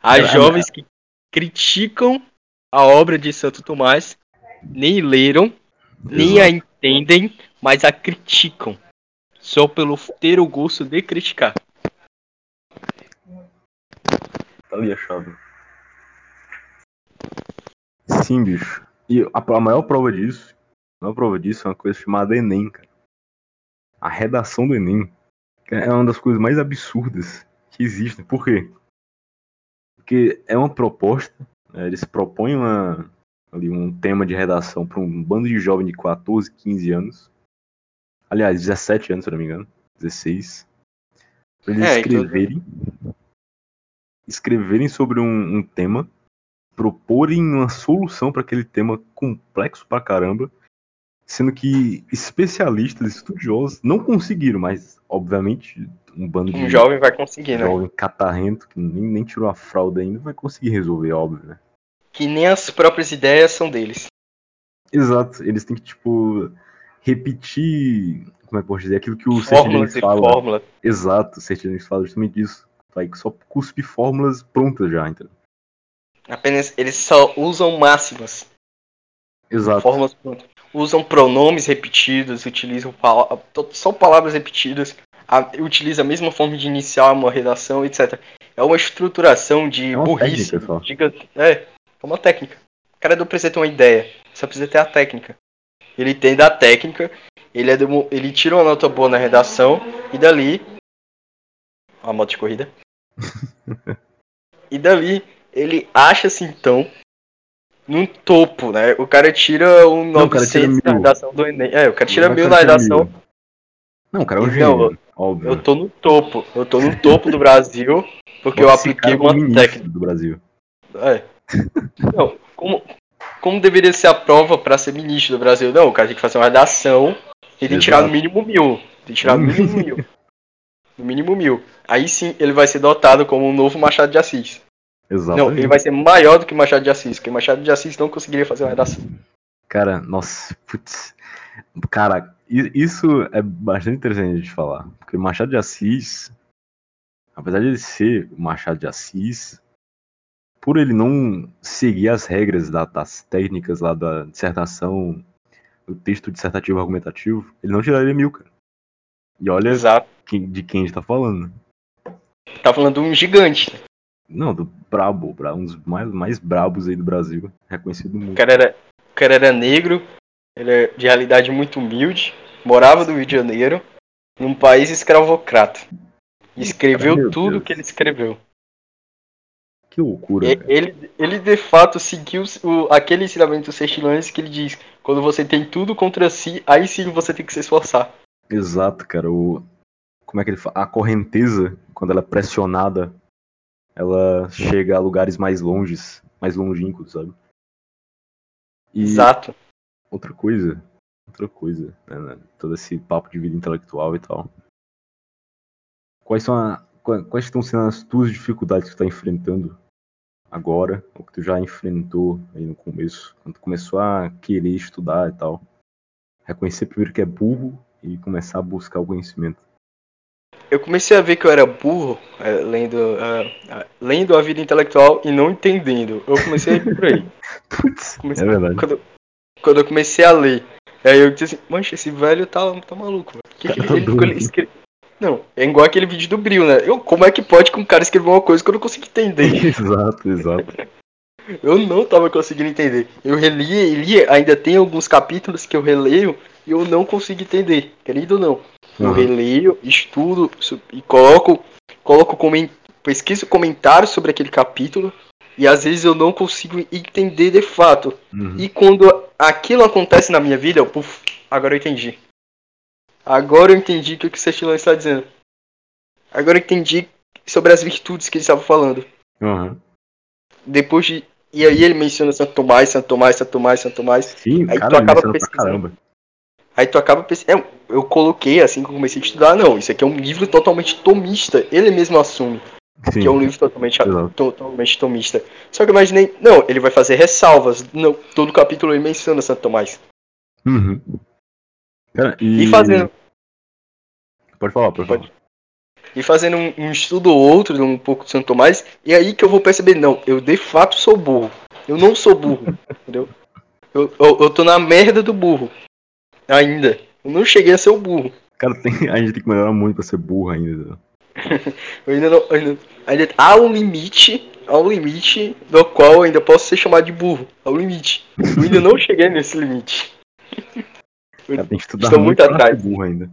Há jovens que criticam a obra de Santo Tomás, nem leram, nem a entendem, mas a criticam só pelo ter o gosto de criticar. Tá ali a chave. Sim, bicho. E a, a, maior prova disso, a maior prova disso é uma coisa chamada Enem, cara. A redação do Enem é uma das coisas mais absurdas que existem. Por quê? Porque é uma proposta, né, eles propõem uma, ali, um tema de redação para um bando de jovens de 14, 15 anos. Aliás, 17 anos, se não me engano. 16. Pra eles é, então, escreverem. Então... Escreverem sobre um, um tema. Proporem uma solução para aquele tema complexo pra caramba. Sendo que especialistas, estudiosos, não conseguiram, mas, obviamente, um bando de. Um jovem vai conseguir, um né? jovem catarrento, que nem, nem tirou a fralda ainda, vai conseguir resolver, óbvio, né? Que nem as próprias ideias são deles. Exato, eles têm que, tipo, repetir, como é que posso dizer, aquilo que o Fórmulas fala. Fórmula. Exato, o Sertilinis fala justamente disso. Vai só cuspe fórmulas prontas já, entendeu? Apenas eles só usam máximas. Exato. Fórmulas prontas. Usam pronomes repetidos, utilizam só palavras repetidas, a, utiliza a mesma forma de iniciar uma redação, etc. É uma estruturação de é uma burrice. Técnica é, é uma técnica. O cara não precisa ter uma ideia, só precisa ter a técnica. Ele tem da técnica, ele, é do, ele tira uma nota boa na redação e dali. A moto de corrida. e dali ele acha-se então num topo, né? O cara tira um 900 na redação do Enem. É, o cara tira mil na redação. Não, o cara é um gênio, óbvio. Eu tô no topo. Eu tô no topo do Brasil porque eu apliquei uma técnica. do Brasil. É. Não, como, como deveria ser a prova para ser ministro do Brasil? Não, o cara tem que fazer uma redação e tem que tirar no mínimo mil. Tem que tirar no mínimo mil. No mínimo mil. Aí sim ele vai ser dotado como um novo Machado de Assis. Exatamente. Não, ele vai ser maior do que Machado de Assis, porque Machado de Assis não conseguiria fazer uma redação. Cara, nossa, putz. Cara, isso é bastante interessante de falar. Porque Machado de Assis, apesar de ele ser Machado de Assis, por ele não seguir as regras da, das técnicas lá da dissertação, do texto dissertativo argumentativo, ele não tiraria mil, cara. E olha Exato. De quem a gente tá falando. Tá falando de um gigante. Não, do brabo, bra- um dos mais, mais brabos aí do Brasil, reconhecido no O mundo. cara era, o cara era negro, era de realidade muito humilde, morava no Rio de Janeiro, num país escravocrata. E escreveu Meu tudo Deus. que ele escreveu. Que loucura, E- cara. Ele, ele de fato seguiu o, aquele ensinamento Sextilães que ele diz: quando você tem tudo contra si, aí sim você tem que se esforçar. Exato, cara. O... Como é que ele fala? A correnteza, quando ela é pressionada, ela chega a lugares mais longes, mais longínquos, sabe? E Exato. outra coisa, outra coisa, né, né, todo esse papo de vida intelectual e tal. Quais são a, qua- quais estão sendo as tuas dificuldades que tu tá enfrentando agora, ou que tu já enfrentou aí no começo, quando tu começou a querer estudar e tal? Reconhecer primeiro que é burro e começar a buscar o conhecimento. Eu comecei a ver que eu era burro é, lendo, ah, ah, lendo a vida intelectual e não entendendo. Eu comecei por aí. Putz, Comecei- é verdade. Quando, quando eu comecei a ler, aí eu disse assim, mancha, esse velho tá, tá maluco, mano. Que que ele, tá ele, doido. ele Não, é igual aquele vídeo do Bril, né? Eu, como é que pode que um cara escrever uma coisa que eu não consigo entender? exato, exato. Eu não tava conseguindo entender. Eu relia e lia, ainda tem alguns capítulos que eu releio e eu não consigo entender, querido ou não. Eu Uhum. releio, estudo e coloco, coloco comen- pesquiso comentários sobre aquele capítulo e às vezes eu não consigo entender de fato. Uhum. E quando aquilo acontece na minha vida, eu, puf, agora eu entendi. Agora eu entendi o que o Sextilão está dizendo. Agora eu entendi sobre as virtudes que ele estava falando. Uhum. Depois de. E aí ele menciona Santo Tomás, Santo Tomás, Santo Tomás, Santo Tomás. Sim, Aí cara, tu acaba pesquisando. Aí tu acaba pesquisando. Eu coloquei assim que eu comecei a estudar, não, isso aqui é um livro totalmente tomista. Ele mesmo assume Sim, que é um livro totalmente, Exato. totalmente tomista. Só que eu imaginei, não, ele vai fazer ressalvas. Não, todo capítulo ele menciona Santo Tomás. Uhum. Cara, e... E fazendo, Pode falar, pode falar. Pode. e fazendo um, um estudo ou outro, um pouco de Santo Tomás, e aí que eu vou perceber, não, eu de fato sou burro. Eu não sou burro, entendeu? Eu, eu, eu tô na merda do burro. Ainda. Eu não cheguei a ser o burro. Cara, tem- a gente tem que melhorar muito pra ser burro ainda. Eu ainda não. Ainda, ainda- há um limite. Há um limite do qual eu ainda posso ser chamado de burro. Há um limite. Eu ainda não cheguei nesse limite. Cara, tem que estudar estou muito muito atrás. burro ainda.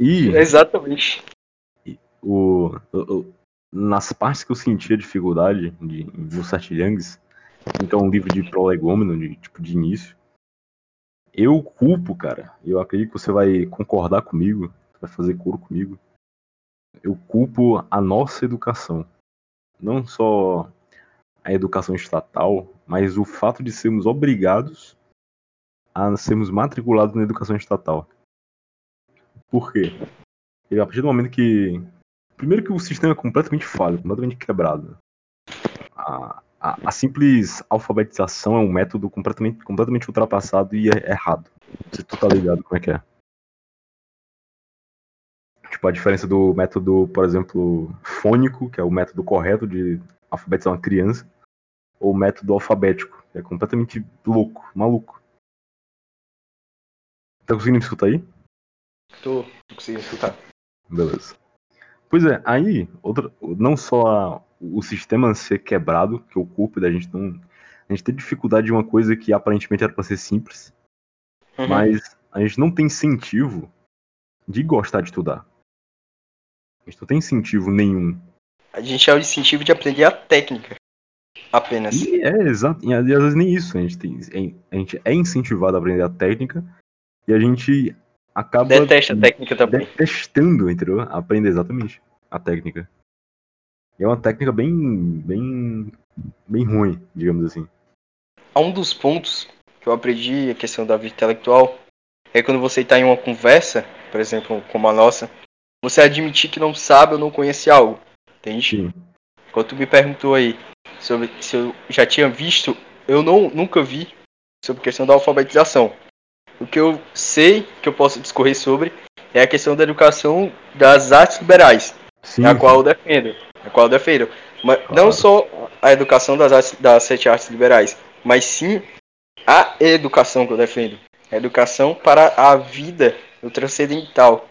E Exatamente. o, o- nas partes que eu sentia dificuldade de, no Sartilhangues, então um livro de prolegômeno, de tipo de início, eu culpo, cara, eu acredito que você vai concordar comigo, vai fazer coro comigo, eu culpo a nossa educação. Não só a educação estatal, mas o fato de sermos obrigados a sermos matriculados na educação estatal. Por quê? Porque a partir do momento que. Primeiro que o sistema é completamente falho, completamente quebrado. A, a, a simples alfabetização é um método completamente, completamente ultrapassado e é errado. Se tu tá ligado como é que é. Tipo, a diferença do método, por exemplo, fônico, que é o método correto de alfabetizar uma criança, ou método alfabético, que é completamente louco, maluco. Tá conseguindo me escutar aí? Tô, tô conseguindo escutar. Beleza. Pois é, aí, outra, não só a- o sistema ser quebrado, que o corpo da gente não. A gente tem dificuldade de uma coisa que aparentemente era pra ser simples, Uhum. mas a gente não tem incentivo de gostar de estudar. A gente não tem incentivo nenhum. A gente é o incentivo de aprender a técnica. Apenas. E é exato, e às vezes nem isso. A gente, tem, a gente é incentivado a aprender a técnica e a gente acaba Detesta a técnica também. detestando, entendeu? Aprender exatamente a técnica. E é uma técnica bem, bem, bem ruim, digamos assim. Um dos pontos que eu aprendi, a questão da vida intelectual, é quando você está em uma conversa, por exemplo, como a nossa, você admitir que não sabe ou não conhece algo. Entende? Sim. Quando tu me perguntou aí sobre se eu já tinha visto, eu não, nunca vi sobre a questão da alfabetização. O que eu sei que eu posso discorrer sobre é a questão da educação das artes liberais, Sim, a qual eu defendo. A qual eu defendo. Mas não Claro. só a educação das, artes, das sete artes liberais, mas sim a educação que eu defendo. A educação para a vida do transcendental.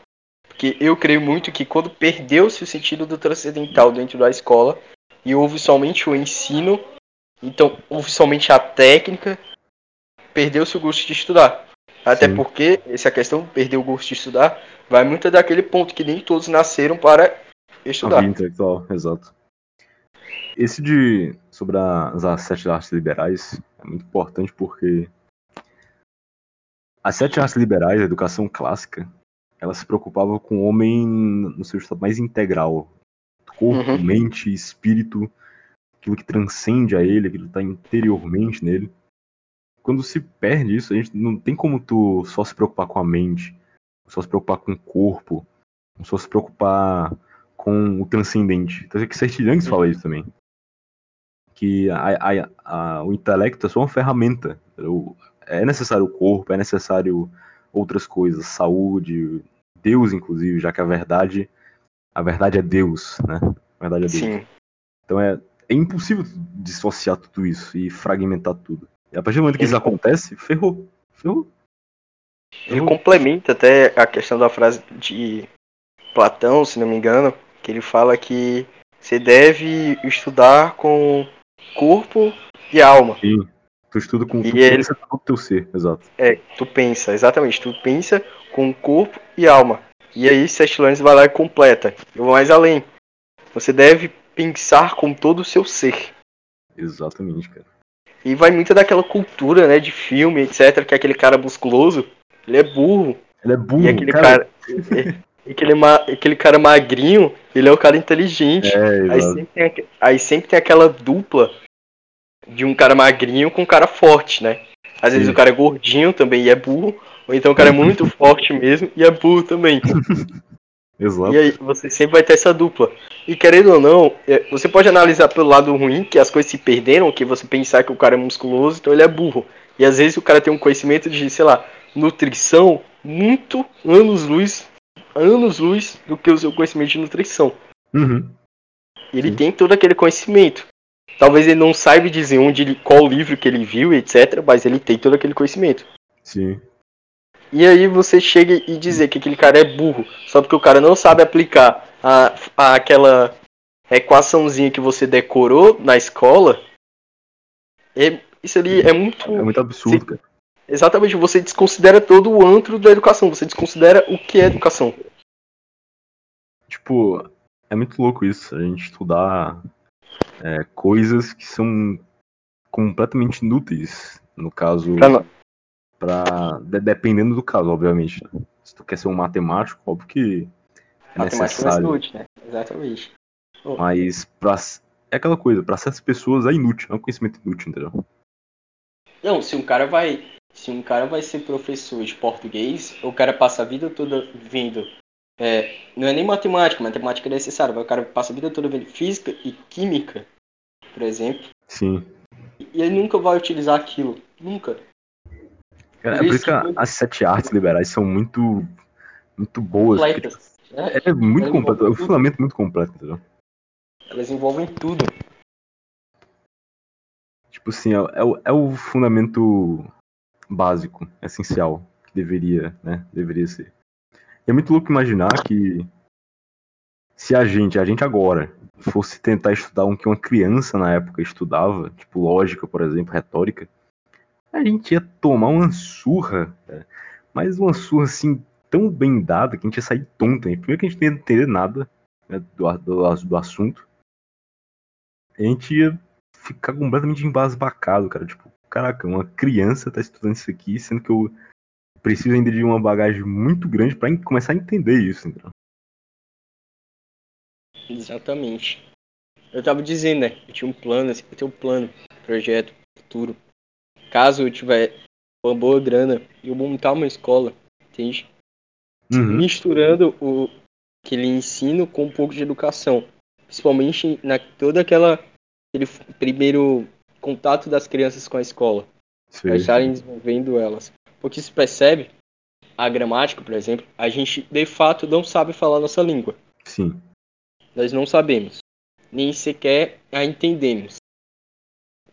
Porque eu creio muito que quando perdeu-se o sentido do transcendental dentro da escola, e houve somente o ensino, então houve somente a técnica, perdeu-se o gosto de estudar. Até Sim. porque, essa questão, perder o gosto de estudar, vai muito daquele ponto que nem todos nasceram para A estudar. vida intelectual, exato. Esse de. sobre as, as sete artes liberais é muito importante porque. As sete artes liberais, a educação clássica, ela se preocupava com o homem no seu estado mais integral. Corpo, Uhum. mente, espírito, aquilo que transcende a ele, aquilo que está interiormente nele. Quando se perde isso, a gente não tem como tu só se preocupar com a mente, só se preocupar com o corpo, só se preocupar com o transcendente. Então, é que Sertilhangues fala isso também. Que a- a- a- o intelecto é só uma ferramenta. É necessário o corpo, é necessário outras coisas, saúde, Deus, inclusive, já que a verdade, a verdade é Deus, né? A verdade é Deus. Sim. Então é, é impossível dissociar tudo isso e fragmentar tudo. E a partir do momento que isso acontece, ferrou. Ferrou. Ele complementa até a questão da frase de Platão, se não me engano, que ele fala que você deve estudar com corpo e alma. Sim. Tu estuda com. E tu ele- pensa com todo o teu ser, exato. É, tu pensa, exatamente, tu pensa com corpo e alma. E aí Sestilane vai lá e completa. Eu vou mais além. Você deve pensar com todo o seu ser. Exatamente, cara. E vai muito daquela cultura, né, de filme, etc, que é aquele cara musculoso, ele é burro. Ele é burro, E aquele cara. cara, aquele, ma- aquele cara magrinho, ele é o cara inteligente. É, Aí sempre, tem, aí sempre tem aquela dupla de um cara magrinho com um cara forte, né? Às vezes Sim. o cara é gordinho também e é burro, ou então o cara é muito forte mesmo e é burro também. Exato. E aí você sempre vai ter essa dupla. E querendo ou não, é, você pode analisar pelo lado ruim, que as coisas se perderam, que você pensar que o cara é musculoso, então ele é burro. E às vezes o cara tem um conhecimento de, sei lá, nutrição muito anos-luz, anos-luz do que o seu conhecimento de nutrição. Uhum. Ele Sim. tem todo aquele conhecimento. Talvez ele não saiba dizer onde ele, qual livro que ele viu, etc, mas ele tem todo aquele conhecimento. Sim. E aí você chega e dizer que aquele cara é burro, só porque o cara não sabe aplicar a, a- aquela equaçãozinha que você decorou na escola, é, isso ali é muito. É muito absurdo, cara. Exatamente, você desconsidera todo o antro da educação, você desconsidera o que é educação. Tipo, é muito louco isso, a gente estudar é, coisas que são completamente inúteis. No caso, Pra pra, de- dependendo do caso, obviamente. né? Se tu quer ser um matemático, óbvio que é Matemática vai ser necessário. útil, né? Exatamente. Mas pra, é aquela coisa, pra certas pessoas é inútil, é um conhecimento inútil, entendeu? Não, se um cara vai. Se um cara vai ser professor de português, o cara passa a vida toda vendo. é, não é nem matemática, matemática é necessário, mas o cara passa a vida toda vendo física e química, por exemplo, Sim. e ele nunca vai utilizar aquilo. Nunca. Cara, é Por isso que as sete artes liberais são muito, muito boas. porque, tipo, Completas. É, é muito completo, é tudo. fundamento muito completo, entendeu? Elas envolvem tudo. Tipo assim, é, é é o fundamento básico, essencial, que deveria, né? Deveria ser. É muito louco imaginar que se a gente, a gente agora, fosse tentar estudar um que uma criança na época estudava, tipo lógica, por exemplo, retórica, a gente ia tomar uma surra, cara. mas uma surra assim, tão bem dada que a gente ia sair tonto. Hein? Primeiro que a gente não ia entender nada né, do, do, do assunto. A gente ia ficar completamente embasbacado, cara. Tipo, caraca, uma criança tá estudando isso aqui, sendo que eu preciso ainda de uma bagagem muito grande en- começar a entender isso, entendeu? Exatamente. Eu tava dizendo, né? Eu tinha um plano, assim, eu tenho um plano, projeto, futuro. Caso eu tiver uma boa grana, eu montar uma escola, entende? Uhum. Misturando o aquele ensino com um pouco de educação. Principalmente na toda aquela aquele primeiro contato das crianças com a escola. Para estarem desenvolvendo elas. Porque se percebe, a gramática, por exemplo, a gente de fato não sabe falar nossa língua. Sim. Nós não sabemos. Nem sequer a entendemos.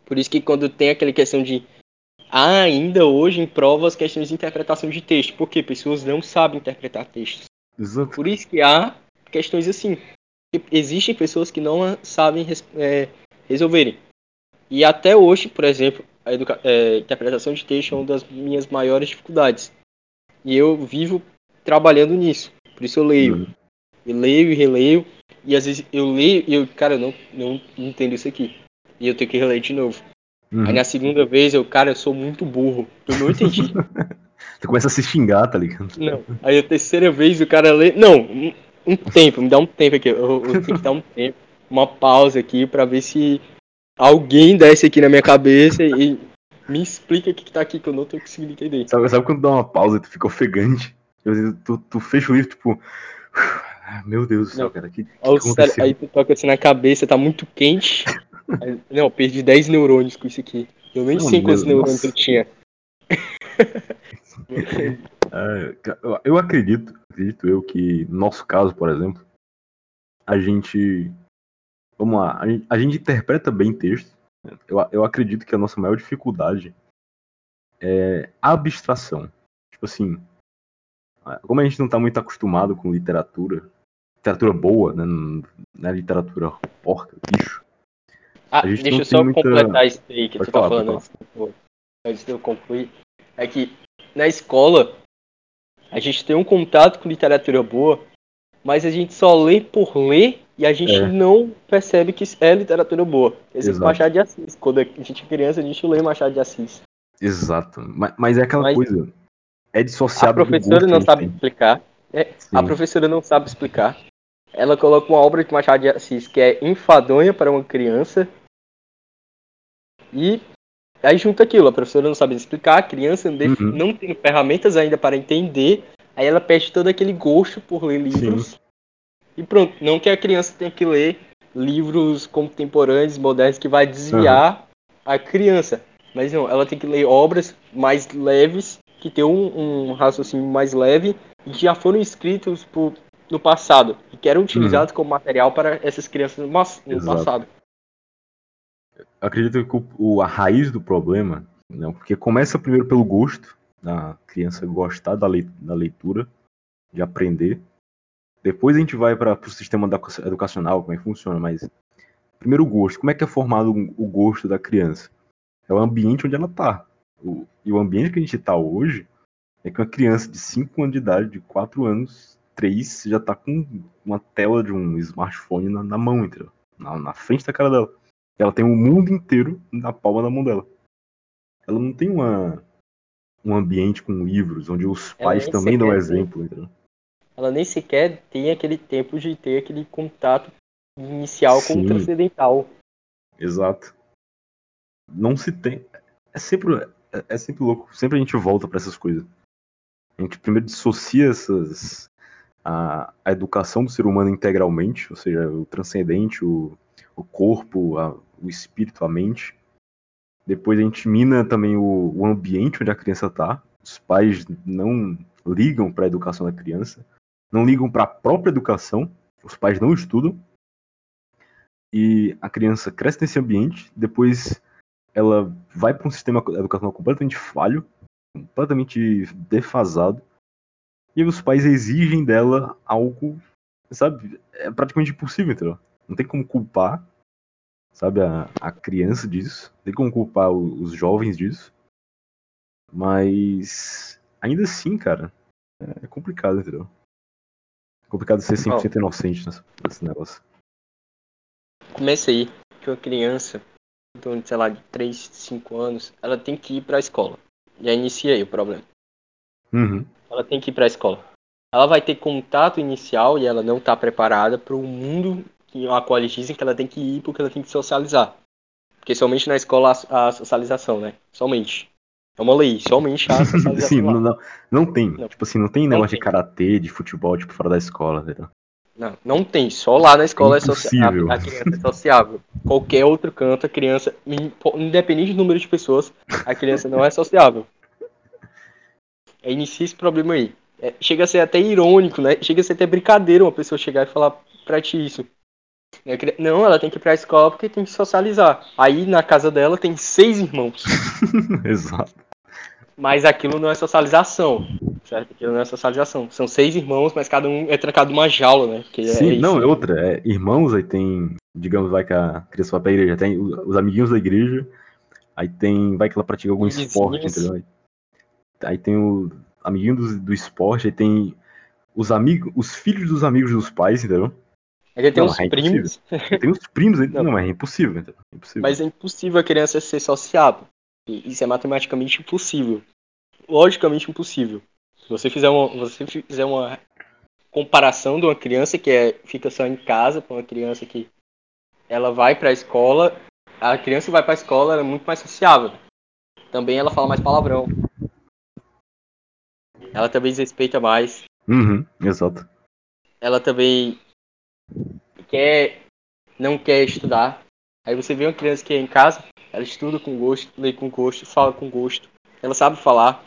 Por isso que quando tem aquela questão de há ainda hoje em provas questões de interpretação de texto. Porque pessoas não sabem interpretar textos. Exato. Por isso que há questões assim. existem pessoas que não sabem é, resolverem. E até hoje, por exemplo, a é, interpretação de texto é uma das minhas maiores dificuldades. E eu vivo trabalhando nisso. Por isso eu leio. Uhum. Eu leio e releio. E às vezes eu leio e eu, cara, eu não, não, entendo isso aqui. E eu tenho que reler de novo. Uhum. Aí na segunda vez eu, cara, eu sou muito burro. Eu não entendi. Você começa a se xingar, tá ligado? Não. Aí a terceira vez o cara lê. Não, um, um tempo, me dá um tempo aqui. Eu, eu tenho que dar um tempo, uma pausa aqui pra ver se alguém desce aqui na minha cabeça e me explica o que, que tá aqui que eu não tô conseguindo entender. Sabe, sabe quando dá uma pausa e tu fica ofegante? Tu, tu fecha o livro, tipo. Meu Deus do céu, não. cara. Que, que aconteceu? Aí tu toca assim na cabeça, tá muito quente. aí, não, perdi 10 neurônios com isso aqui. Eu nem não, sei quantos neurônios eu tinha. é, eu acredito, acredito eu que, no nosso caso, por exemplo, a gente vamos lá, a gente, a gente interpreta bem texto. Eu, eu acredito que a nossa maior dificuldade é abstração. Tipo assim, como a gente não está muito acostumado com literatura, literatura boa, né? Não é literatura porca, bicho. Ah, deixa eu só muita... completar isso aí que pode tu tá falar, tá falando antes, antes de eu concluir. É que na escola a gente tem um contato com literatura boa, mas a gente só lê por ler e a gente é. não percebe que é literatura boa. Exemplo, Machado de Assis. Quando a gente é criança, a gente lê Machado de Assis. Exato. Mas, mas é aquela mas coisa. É dissociado A professora não sabe tem. explicar. É, a professora não sabe explicar. Ela coloca uma obra de Machado de Assis que é enfadonha para uma criança. E aí junta aquilo. A professora não sabe explicar, a criança uhum. não tem ferramentas ainda para entender. Aí ela perde todo aquele gosto por ler livros. Sim. E pronto, não que a criança tenha que ler livros contemporâneos, modernos, que vai desviar uhum. a criança. Mas não, ela tem que ler obras mais leves, que tem um, um raciocínio mais leve, e que já foram escritos por, no passado, e que eram utilizados uhum. como material para essas crianças no, no passado. acredito que o, a raiz do problema, não, porque começa primeiro pelo gosto, da criança gostar da, da leitura, de aprender, depois a gente vai para o sistema educacional, como é que funciona, mas primeiro o gosto. Como é que é formado o gosto da criança? É o ambiente onde ela está. E o ambiente que a gente está hoje é que uma criança de 5 anos de idade, de 4 anos, 3, já está com uma tela de um smartphone na, na mão, entendeu? Na, na, frente da cara dela. Ela tem o mundo inteiro na palma da mão dela. Ela não tem uma, um ambiente com livros, onde os pais também dão exemplo, entendeu? Ela nem sequer tem aquele tempo de ter aquele contato inicial Sim. com o transcendental. Exato. Não se tem. É sempre, é, é sempre louco. Sempre a gente volta para essas coisas. A gente primeiro dissocia essas, a, a educação do ser humano integralmente, ou seja, o transcendente, o, o corpo, a, o espírito, a mente. Depois a gente mina também o, o ambiente onde a criança está. Os pais não ligam para a educação da criança não ligam para a própria educação, os pais não estudam, e a criança cresce nesse ambiente, depois ela vai para um sistema educacional completamente falho, completamente defasado, e os pais exigem dela algo, sabe, é praticamente impossível, entendeu? Não tem como culpar, sabe, a, a criança disso, não tem como culpar os jovens disso, mas ainda assim, cara, é complicado, entendeu? Complicado ser 100% oh. inocente nesse negócio. Começa aí que uma criança, então, sei lá, de 3, 5 anos, ela tem que ir pra escola. Já inicia aí o problema. Uhum. Ela tem que ir pra escola. Ela vai ter contato inicial e ela não tá preparada para o mundo a qual eles dizem que ela tem que ir porque ela tem que socializar. Porque somente na escola a socialização, né? Somente. É uma lei, somente a Sim, não, não, não tem. Não. Tipo assim, não tem negócio tem. de karatê, de futebol, tipo, fora da escola, entendeu? Não, não tem. Só lá na escola é, é sociável. A, a, criança é sociável. Qualquer outro canto, a criança, independente do número de pessoas, a criança não é sociável. É inicia esse problema aí. É, chega a ser até irônico, né? Chega a ser até brincadeira uma pessoa chegar e falar pra ti isso. Não, ela tem que ir pra escola porque tem que socializar. Aí na casa dela tem seis irmãos. Exato. Mas aquilo não é socialização. certo? Aquilo não é socialização. São seis irmãos, mas cada um é trancado numa jaula, né? Que Sim, é não, isso. é outra. É irmãos, aí tem, digamos, vai que a criança vai pra igreja, tem os amiguinhos da igreja, aí tem, vai que ela pratica algum Vizinhos. esporte, entendeu? Aí, tem o amiguinho do, do esporte, aí tem os amigos, os filhos dos amigos dos pais, entendeu? Aí tem Não, os é primos, tem os primos, Não. não, é impossível, entendeu? Impossível. mas é impossível a criança ser sociável. Isso é matematicamente impossível. Logicamente impossível. Se você fizer uma, você fizer uma comparação de uma criança que é, fica só em casa com uma criança que ela vai para a escola, a criança que vai para a escola ela é muito mais sociável. Também ela fala mais palavrão. Ela também desrespeita mais. Uhum, exato. ela também quer não quer estudar. Aí você vê uma criança que é em casa, ela estuda com gosto, lê com gosto, fala com gosto, ela sabe falar.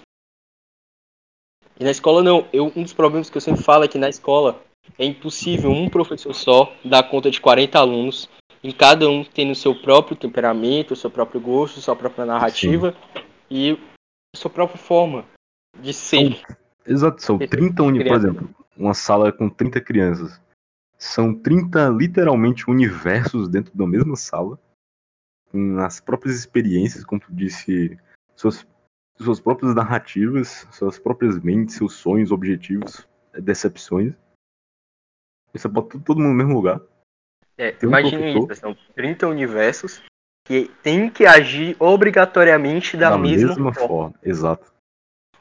E na escola não. Eu, um dos problemas que eu sempre falo é que na escola é impossível um professor só dar conta de 40 alunos, em cada um tendo o seu próprio temperamento, o seu próprio gosto, sua própria narrativa e a sua própria forma de ser. Exato, são Esse- 30 uni, por exemplo, uma sala com 30 crianças. São 30 literalmente universos dentro da mesma sala, com as próprias experiências, como tu disse, suas, suas próprias narrativas, suas próprias mentes, seus sonhos, objetivos, decepções. Isso bota tudo, todo mundo no mesmo lugar. É, um imagine isso, são 30 universos que tem que agir obrigatoriamente da, mesma, forma. forma. Exato.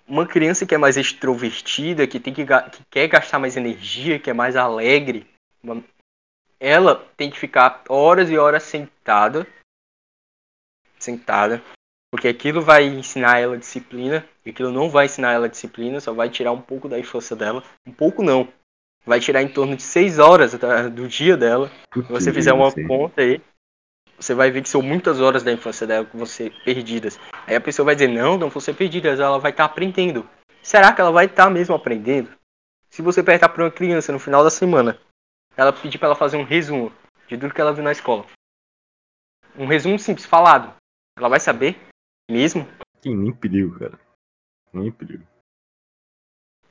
Uma criança que é mais extrovertida, que, tem que, que quer gastar mais energia, que é mais alegre, uma- ela tem que ficar horas e horas sentada, sentada, porque aquilo vai ensinar ela disciplina, e aquilo não vai ensinar ela disciplina, só vai tirar um pouco da infância dela. Um pouco não. Vai tirar em torno de 6 horas do dia dela. Se você fizer uma assim. conta aí, você vai ver que são muitas horas da infância dela que vão ser perdidas. Aí a pessoa vai dizer, não, não vão ser perdidas, ela vai estar aprendendo. Será que ela vai estar mesmo aprendendo? Se você perguntar para uma criança no final da semana, ela pedir para ela fazer um resumo de tudo que ela viu na escola. Um resumo simples, falado. Ela vai saber mesmo? Ih, nem perigo, cara. Nem perigo.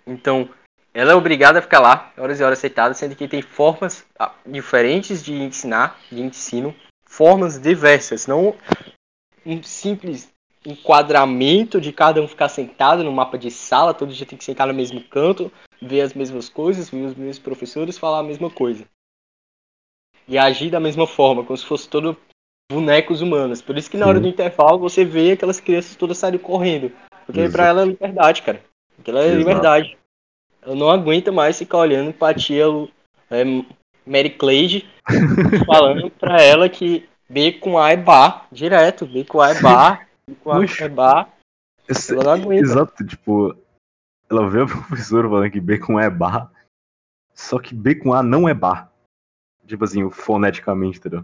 Então, ela é obrigada a ficar lá, horas e horas sentada, sendo que tem formas ah, diferentes de ensinar, de ensino, formas diversas, não um simples enquadramento de cada um ficar sentado no mapa de sala, todo dia tem que sentar no mesmo canto, ver as mesmas coisas, ver os mesmos professores falar a mesma coisa. E agir da mesma forma, como se fosse todo bonecos humanos. Por isso que na hora do intervalo você vê aquelas crianças todas saírem correndo. Porque Exato. pra ela é liberdade, cara. Aquilo é Exato. liberdade. Ela não aguenta mais ficar olhando pra tia é, Mary Cleide falando pra ela que B com A é bar, direto. B com A é bar, B com A é bar. Ela não aguenta. Exato, tipo, ela vê a professora falando que B com A é bar, só que B com A não é bar. Tipo assim, foneticamente, entendeu?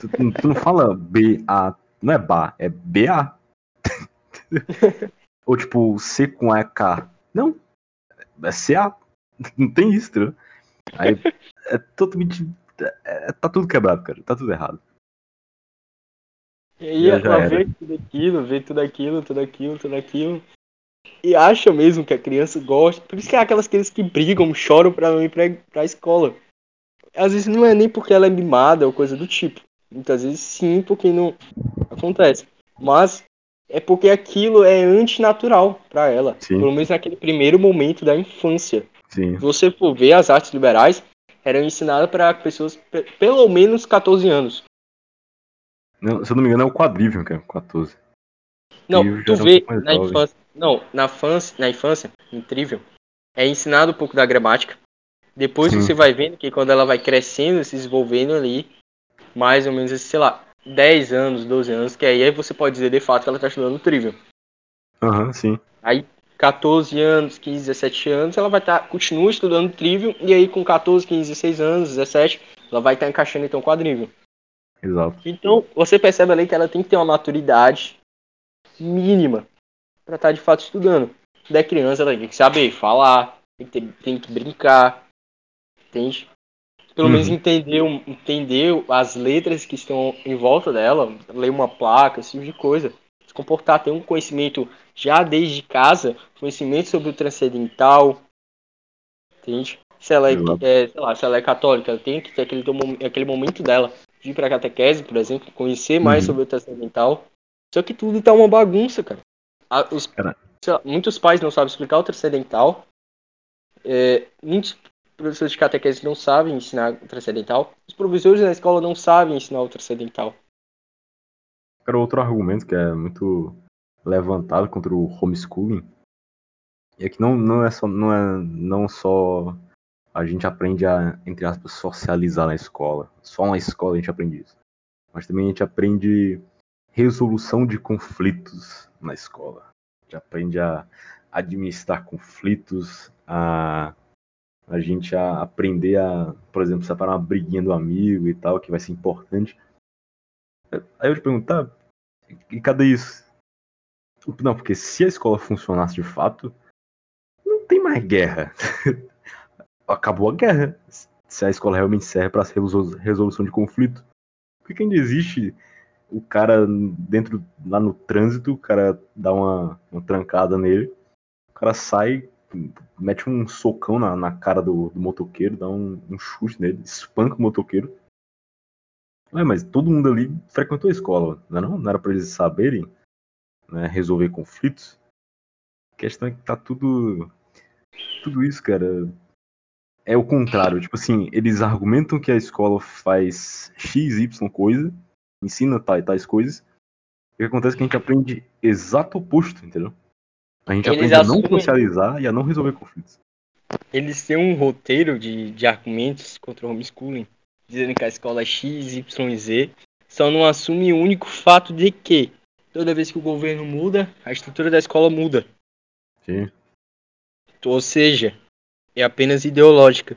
Tu, tu- não fala B-A, não é bar, é B-A. Ou tipo, C com A é K. Não, é C-A. Não tem isso, entendeu? Aí é totalmente. é- tá tudo quebrado, cara. Tá tudo errado. E aí ela vê tudo aquilo, vê tudo aquilo, tudo aquilo, tudo aquilo. E acha mesmo que a criança gosta. Por isso que é aquelas crianças que brigam, choram pra não ir pra, pra escola. Às vezes não é nem porque ela é mimada ou coisa do tipo. Muitas vezes sim, porque não acontece. Mas é porque aquilo é antinatural pra ela. Sim. Pelo menos naquele primeiro momento da infância. Sim. Se você for ver, as artes liberais eram ensinadas para pessoas pe- pelo menos 14 anos. Não, se eu não me engano, é o quadrívio, cara. 14. Não, tu um vê na jovem. infância. Não, na infância, na infância, incrível. É ensinado um pouco da gramática. Depois Sim. você vai vendo que quando ela vai crescendo, se desenvolvendo ali, mais ou menos, sei lá, 10 anos, 12 anos, que aí você pode dizer de fato que ela está estudando trivial. Aham, sim. Aí 14 anos, 15, 17 anos, ela vai estar, continua estudando trivial, e aí com 14, 15, 16 anos, 17, ela vai estar encaixando então quadrível. Exato. Então, você percebe ali que ela tem que ter uma maturidade mínima para estar de fato estudando. Da criança, ela tem que saber falar, tem que, ter- tem que brincar, entende? Pelo Uhum. menos entender, entender as letras que estão em volta dela, ler uma placa, esse tipo de coisa. Se comportar, ter um conhecimento já desde casa, conhecimento sobre o transcendental, entende? Se ela é, é, sei lá, se ela é católica, ela tem que ter aquele, aquele momento dela de ir pra catequese, por exemplo, conhecer mais uhum. sobre o transcendental. Só que tudo tá uma bagunça, cara. Os, lá, muitos pais não sabem explicar o transcendental. É, muitos professores de catequese não sabem ensinar transcendental. Os professores na escola não sabem ensinar o transcendental. Cara, outro argumento que é muito levantado contra o homeschooling é que não, não é só não é não só a gente aprende a entre aspas socializar na escola, só na escola a gente aprende isso, mas também a gente aprende resolução de conflitos na escola. A gente aprende a administrar conflitos, a a gente a aprender a, por exemplo, separar uma briguinha do amigo e tal, que vai ser importante. Aí eu te perguntar, tá, e cadê isso? Não, porque se a escola funcionasse de fato, não tem mais guerra. Acabou a guerra. Se a escola realmente serve para resolução de conflito. Por que ainda existe o cara dentro, lá no trânsito, o cara dá uma, uma trancada nele, o cara sai, mete um socão na, na cara do, do motoqueiro, dá um, um, chute nele, espanca o motoqueiro. Ué, mas todo mundo ali frequentou a escola, não, é não? era para eles saberem né, resolver conflitos? A questão é que tá tudo. Tudo isso, cara. É o contrário. Tipo assim, eles argumentam que a escola faz X, Y coisa, ensina tais, tais coisas. E o que acontece é que a gente aprende exato oposto, entendeu? A gente eles aprende assumem... a não socializar e a não resolver conflitos. Eles têm um roteiro de, de argumentos contra o homeschooling, dizendo que a escola é X, Y, Z, só não assume o único fato de que toda vez que o governo muda, a estrutura da escola muda. Sim. Ou seja, é apenas ideológica.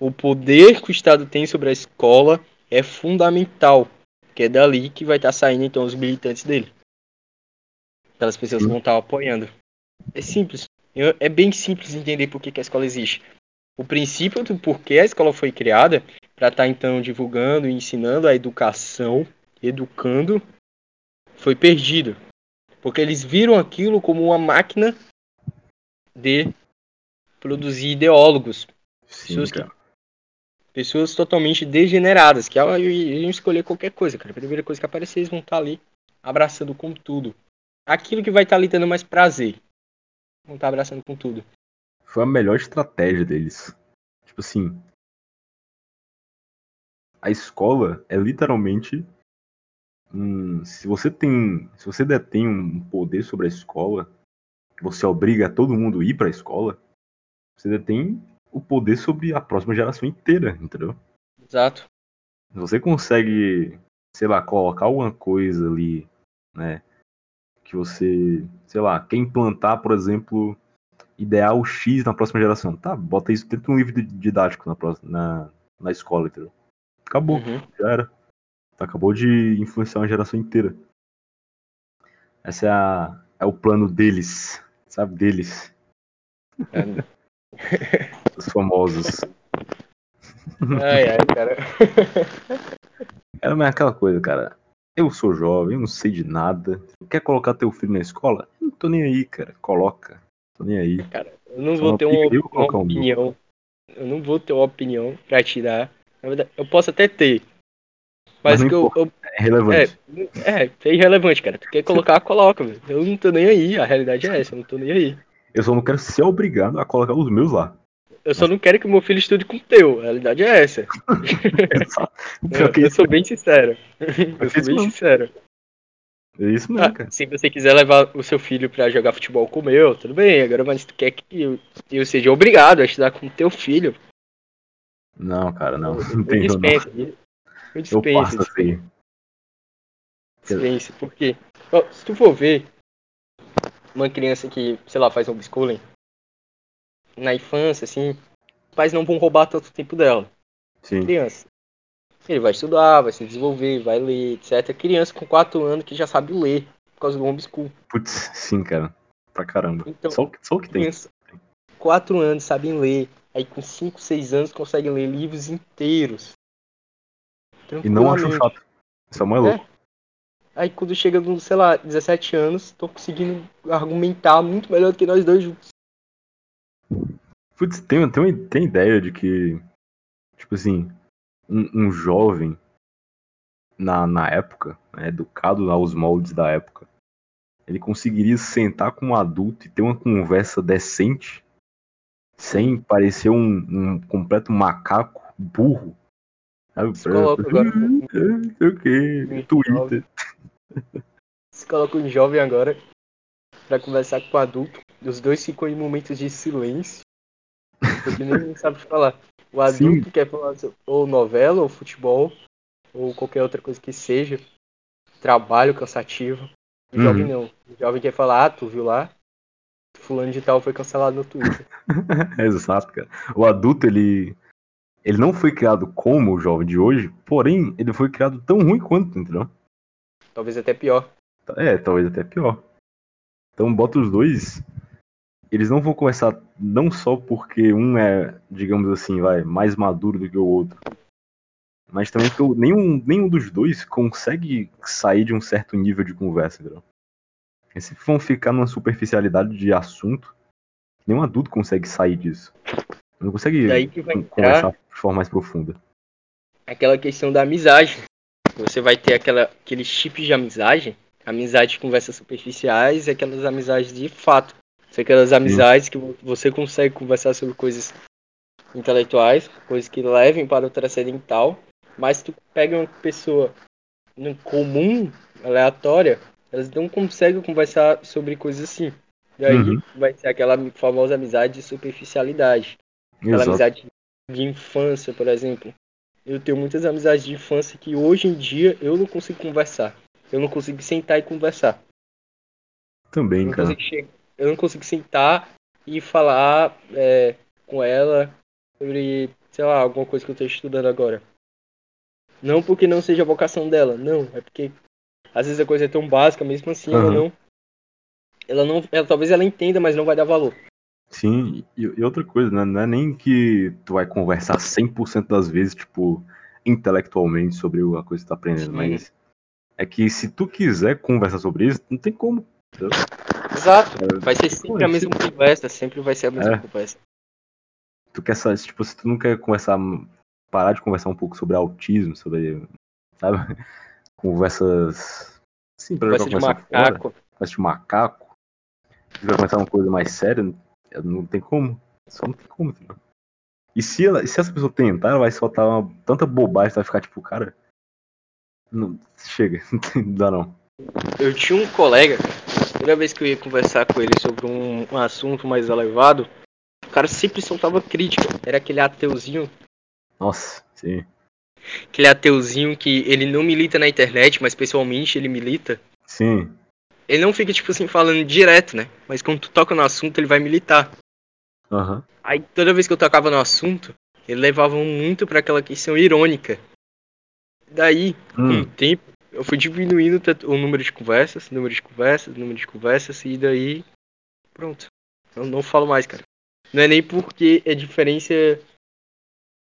O poder que o Estado tem sobre a escola é fundamental, que é dali que vai estar saindo então os militantes dele. Aquelas pessoas que vão estar apoiando. É simples. É bem simples entender por que, que a escola existe. O princípio do porquê a escola foi criada para estar então divulgando e ensinando a educação, educando, foi perdido. Porque eles viram aquilo como uma máquina de produzir ideólogos. Sim, pessoas, que, pessoas totalmente degeneradas, que iam escolher qualquer coisa, cara. A primeira coisa que aparecer, eles vão estar ali abraçando com tudo. Aquilo que vai estar lhe dando mais prazer. Vão estar abraçando com tudo. Foi a melhor estratégia deles. Tipo assim. A escola é literalmente Hum, se você tem, se você detém um poder sobre a escola, você obriga todo mundo a ir para a escola, você detém o poder sobre a próxima geração inteira, entendeu? Exato. Se você consegue, sei lá, colocar alguma coisa ali, né, que você, sei lá, quer implantar, por exemplo, ideal X na próxima geração, tá? Bota isso dentro de um livro didático na, próxima, na, na escola, entendeu? Acabou, uhum. já era. Acabou de influenciar uma geração inteira. Essa é, a, é o plano deles, sabe? Deles. É. Os famosos. Ai, ai, cara. Era mais aquela coisa, cara. Eu sou jovem, eu não sei de nada. Quer colocar teu filho na escola? Não tô nem aí, cara. Coloca. Tô nem aí. Cara, eu não Só vou ter uma, uma opinião. Eu não vou ter uma opinião pra tirar. Na verdade, eu posso até ter. Mas, mas que eu, eu, É relevante. É, é, é irrelevante, cara. Tu quer colocar, coloca, velho. Eu não tô nem aí. A realidade é essa, eu não tô nem aí. Eu só não quero ser obrigado a colocar os meus lá. Eu só não quero que meu filho estude com o teu. A realidade é essa. eu, eu sou bem sincero. Eu sou bem sincero. É isso mesmo, ah, cara. Se você quiser levar o seu filho pra jogar futebol com o meu, tudo bem. Agora, mas tu quer que eu, eu seja obrigado a estudar com o teu filho. Não, cara, não. Eu, não tem dispensa, não. Eu dispenso. Eu passo assim. Dispense, porque se tu for ver uma criança que, sei lá, faz homeschooling, na infância, assim, os pais não vão roubar tanto tempo dela. Sim. Criança. Ele vai estudar, vai se desenvolver, vai ler, etc. Criança com 4 anos que já sabe ler por causa do homeschool. Putz, sim, cara. Pra caramba. Então, só, só o que tem. 4 anos sabem ler. Aí com 5, 6 anos conseguem ler livros inteiros. E não acho chato. Isso é mais louco. Aí quando chega sei lá, 17 anos, tô conseguindo argumentar muito melhor do que nós dois juntos. Putz, tem, tem, tem ideia de que, tipo assim, um, um jovem na, na época, né, educado aos moldes da época, ele conseguiria sentar com um adulto e ter uma conversa decente sem parecer um, um completo macaco burro. Sabe? Se coloca agora. Não sei o que, Twitter. Se coloca um jovem agora pra conversar com o adulto. Os dois ficam em momentos de silêncio. Porque nem sabe falar. O adulto Sim. quer falar ou novela, ou futebol, ou qualquer outra coisa que seja. Trabalho cansativo. O Uhum. jovem não. O jovem quer falar, ah, tu viu lá? Fulano de tal foi cancelado no Twitter. Exato, cara. O adulto, ele. Ele não foi criado como o jovem de hoje, porém, ele foi criado tão ruim quanto, entendeu? Talvez até pior. É, talvez até pior. Então bota os dois. Eles não vão conversar não só porque um é, digamos assim, vai, mais maduro do que o outro. Mas também porque nenhum, nenhum dos dois consegue sair de um certo nível de conversa, entendeu? Eles sempre vão ficar numa superficialidade de assunto. Nenhum adulto consegue sair disso. Não consegue conversar de forma mais profunda. aquela questão da amizade. Você vai ter aquela, aqueles tipos de amizade, amizade de conversas superficiais e aquelas amizades de fato. São aquelas amizades que vo- você consegue conversar sobre coisas intelectuais, coisas que levem para o transcendental, mas tu pega uma pessoa comum, aleatória, elas não conseguem conversar sobre coisas assim. E aí Uhum. vai ser aquela famosa amizade de superficialidade. Aquela Exato. amizade de infância, por exemplo. Eu tenho muitas amizades de infância que hoje em dia eu não consigo conversar. Eu não consigo sentar e conversar. Eu Também, não cara. consigo, eu não consigo sentar e falar é, com ela sobre, sei lá, alguma coisa que eu estou estudando agora. Não porque não seja a vocação dela, não. É porque às vezes a coisa é tão básica, mesmo assim ela Aham. não. Ela não. Ela, talvez ela entenda, mas não vai dar valor. Sim, e, e outra coisa, né? Não é nem que tu vai conversar 100% das vezes, tipo, intelectualmente sobre a coisa que tu tá aprendendo, Sim. mas é que se tu quiser conversar sobre isso, não tem como. entendeu? Exato. Vai ser sempre a mesma conversa, sempre vai ser a mesma É. conversa. Tu quer saber, tipo, se tu não quer conversar, parar de conversar um pouco sobre autismo, sobre, sabe? Conversas. Sim, pra Conversa jogar de conversa fora, macaco. conversa de macaco. Se vai começar uma coisa mais séria, não tem como. Só não tem como? E se, ela, se essa pessoa tentar, ela vai soltar uma, tanta bobagem, vai ficar tipo, cara. Não, chega, não dá não. Eu tinha um colega, toda vez que eu ia conversar com ele sobre um, um assunto mais elevado, o cara sempre soltava crítica. Era aquele ateuzinho, Nossa, sim. aquele ateuzinho que ele não milita na internet, mas pessoalmente ele milita. Sim. Ele não fica, tipo assim, falando direto, né? Mas quando tu toca no assunto, ele vai militar. Aham. Aí toda vez que eu tocava no assunto, ele levava muito pra aquela questão irônica. Daí, com Hum. o tempo, eu fui diminuindo o número de conversas, número de conversas, número de conversas, e daí. Pronto. Eu não falo mais, cara. Não é nem porque é diferença.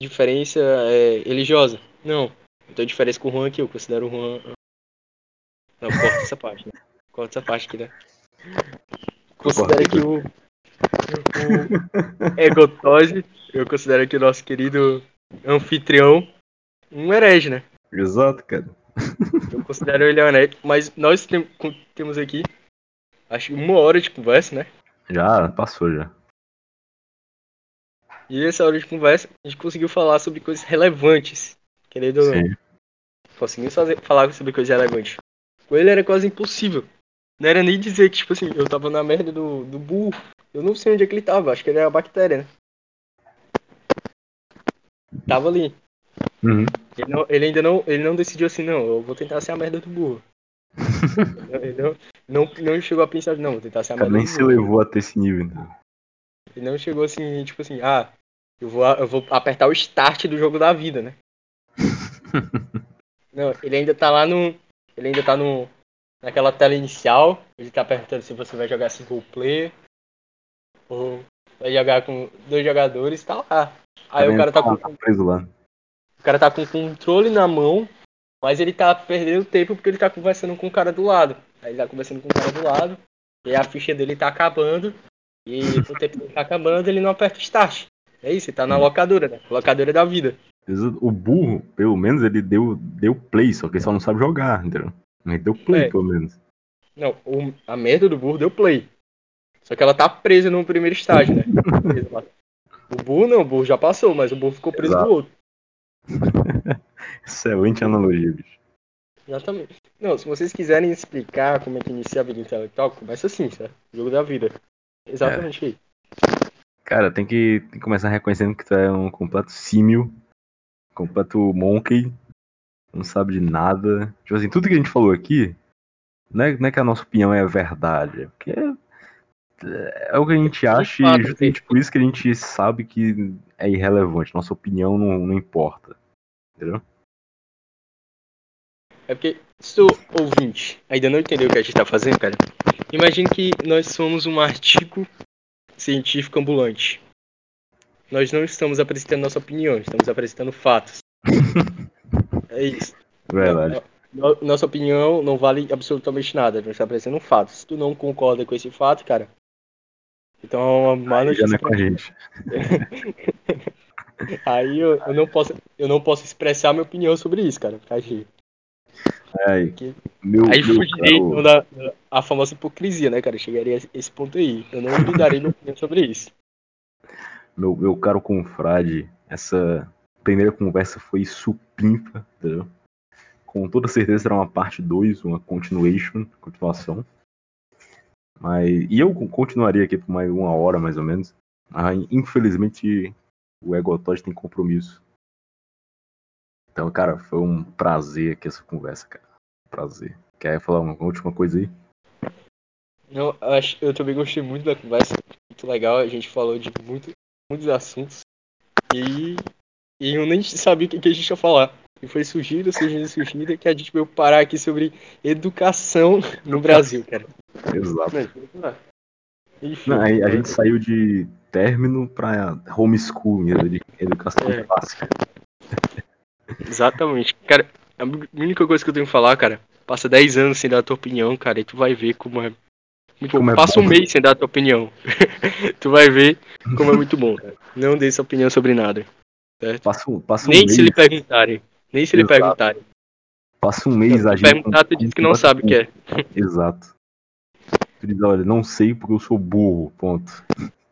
Diferença é, religiosa. Não. Tenho diferença com o Juan aqui, eu considero o Juan. Não, corta essa parte, né? Corta essa parte aqui, né? Considero que o. O Egotose, eu considero que o nosso querido anfitrião um herege, né? Exato, cara. Eu considero ele herege, mas nós tem- temos aqui, acho que uma hora de conversa, né? Já passou já. E essa hora de conversa, a gente conseguiu falar sobre coisas relevantes, querendo ou não. Conseguimos fazer, falar sobre coisas relevantes. Com ele era quase impossível. Não era nem dizer que, tipo assim, eu tava na merda do, do burro. Eu não sei onde é que ele tava, acho que ele era a bactéria, né? Tava ali. Uhum. Ele, não- ele ainda não, ele não decidiu assim, não, eu vou tentar ser a merda do burro. Ele não, não, não chegou a pensar, não, vou tentar ser a O cara merda nem do se burro. levou até esse nível, então. Ele não chegou assim, tipo assim, ah, eu vou, eu vou apertar o start do jogo da vida, né? Não, ele ainda tá lá no. Ele ainda tá no. Naquela tela inicial. Ele tá perguntando se você vai jogar single player. Ou vai jogar com dois jogadores, tá lá. Aí o cara tá com, tá preso lá. O cara tá com o controle na mão, Mas ele tá perdendo tempo porque ele tá conversando com o cara do lado. Aí ele tá conversando com o cara do lado, e a ficha dele tá acabando, e o tempo dele tá acabando, ele não aperta o start. É isso, ele tá na locadora, né? Locadora da vida. O burro, pelo menos, ele deu, deu play, só que ele só não sabe jogar, entendeu? Mas deu play, É. pelo menos. Não, o- a merda do burro deu play. Só que ela tá presa no primeiro estágio, né? O burro não, o burro já passou, mas o burro ficou preso Exato. no outro. Excelente analogia, bicho. Exatamente. Não, se vocês quiserem explicar como é que inicia a vida intelectual, começa assim, certo? Jogo da vida. Exatamente aí. Cara, tem que, tem que começar reconhecendo que tu é um completo símio, completo monkey, não sabe de nada. Tipo assim, tudo que a gente falou aqui, não é, não é que a nossa opinião é verdade, é porque é, o que a gente acha fato, e justamente por isso que a gente sabe que é irrelevante. Nossa opinião não, não importa. Entendeu? É porque se o ouvinte ainda não entendeu o que a gente tá fazendo, cara, imagine que nós somos um artigo científico ambulante. Nós não estamos apresentando nossa opinião, estamos apresentando fatos. É isso. Verdade. No- Nossa opinião não vale absolutamente nada, gente tá apresentando fatos. Se tu não concorda com esse fato, cara, então é uma má Aí já não é com a pra gente. Aí eu, eu não posso, eu não posso expressar minha opinião sobre isso, cara. Aí, Aí, Que- meu, aí meu fugirei então, da, da- a famosa hipocrisia, né, cara? Chegaria a esse ponto aí. Eu não lhe darei minha opinião sobre isso. Meu, meu caro confrade, essa primeira conversa foi supimpa, entendeu? Com toda certeza será uma parte 2, uma continuation, continuação. Mas, e eu continuaria aqui por mais uma hora, mais ou menos. Mas, infelizmente, o Egotod tem compromisso. Então, cara, foi um prazer aqui essa conversa, cara. Prazer. Quer falar uma última coisa aí? Não, eu, acho, eu também gostei muito da conversa. Muito legal. A gente falou de muito, muitos assuntos. E, e eu nem sabia o que a gente ia falar. E foi surgindo, surgindo, surgindo, que a gente veio parar aqui sobre educação no Brasil, cara. Exato. Enfim, Não, a é- gente saiu de término pra homeschooling, de educação É. clássica. Exatamente. Cara, a única coisa que eu tenho que falar, cara, passa 10 anos sem dar a tua opinião, cara, e tu vai ver como é. Muito Como bom. é Passa um bom. mês sem dar a tua opinião. tu vai ver como é muito bom, cara. Não dê sua opinião sobre nada. Certo? Passa, um- passa um Nem mês, se lhe perguntarem. Nem se lhe Exato. perguntarem. passa um mês Se agindo perguntar, tu diz que não sabe o que é. Exato. Tu diz, olha, não sei porque eu sou burro, ponto.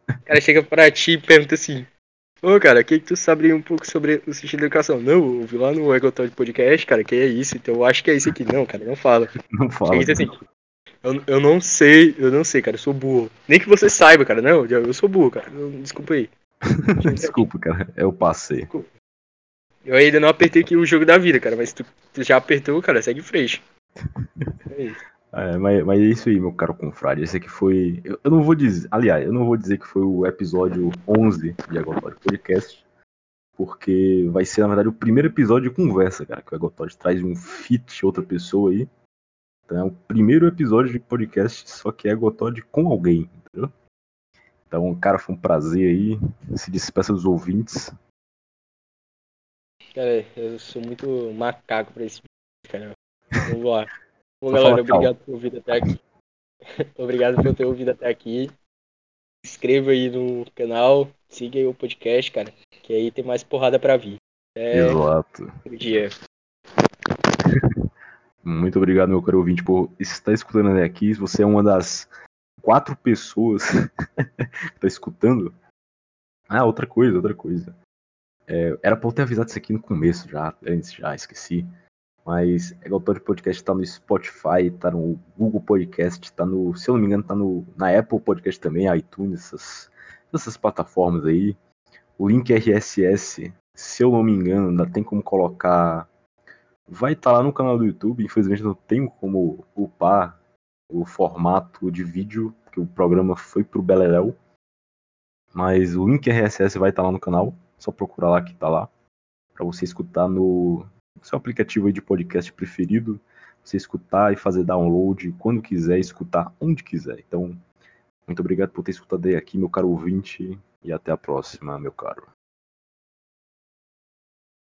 O cara chega pra ti e pergunta assim. Ô, cara, o que, que tu sabe um pouco sobre o sentido da educação? Não, eu vi lá no Egotod Podcast, cara, que é isso, então eu acho que é isso aqui. Não, cara, não fala. Não fala. Chega assim, eu, eu não sei, eu não sei, cara, eu sou burro. Nem que você saiba, cara, não, eu sou burro, cara. Desculpa aí. Desculpa, cara, eu passei. Eu ainda não apertei aqui o jogo da vida, cara, mas tu, tu já apertou, cara, segue em frente. É isso. Mas, mas é isso aí, meu caro confrade. Esse aqui foi. Eu, eu não vou dizer. Aliás, eu não vou dizer que foi o episódio 11 de Agotod Podcast. Porque vai ser, na verdade, o primeiro episódio de conversa, cara. Que o Agotod traz um feat, outra pessoa aí. Então é o primeiro episódio de podcast, só que é Agotod com alguém, entendeu? Então, cara, foi um prazer aí. Se despeça dos ouvintes. Cara, eu sou muito macaco pra esse vídeo, cara. Vamos lá. Bom, galera, obrigado por ter ouvido até aqui. obrigado por ter ouvido até aqui. Se inscreva aí no canal, siga aí o podcast, cara, que aí tem mais porrada pra vir. É, Exato. outro dia. Muito obrigado, meu caro ouvinte, por estar escutando até aqui. Se você é uma das quatro pessoas que está escutando. Ah, outra coisa, outra coisa. É, era pra eu ter avisado isso aqui no começo já, antes já, esqueci. Mas é o de Podcast tá no Spotify, tá no Google Podcast, tá no, se eu não me engano, tá no, na Apple Podcast também, iTunes, essas, essas plataformas aí. O link RSS, se eu não me engano, ainda tem como colocar vai estar lá no canal do YouTube. Infelizmente não tenho como upar o formato de vídeo, porque o programa foi pro Beleléu. Mas o link RSS vai estar lá no canal. Só procurar lá que tá lá. Para você escutar no seu aplicativo de podcast preferido. Você escutar e fazer download quando quiser, escutar onde quiser. Então, muito obrigado por ter escutado aí aqui, meu caro ouvinte. E até a próxima, meu caro.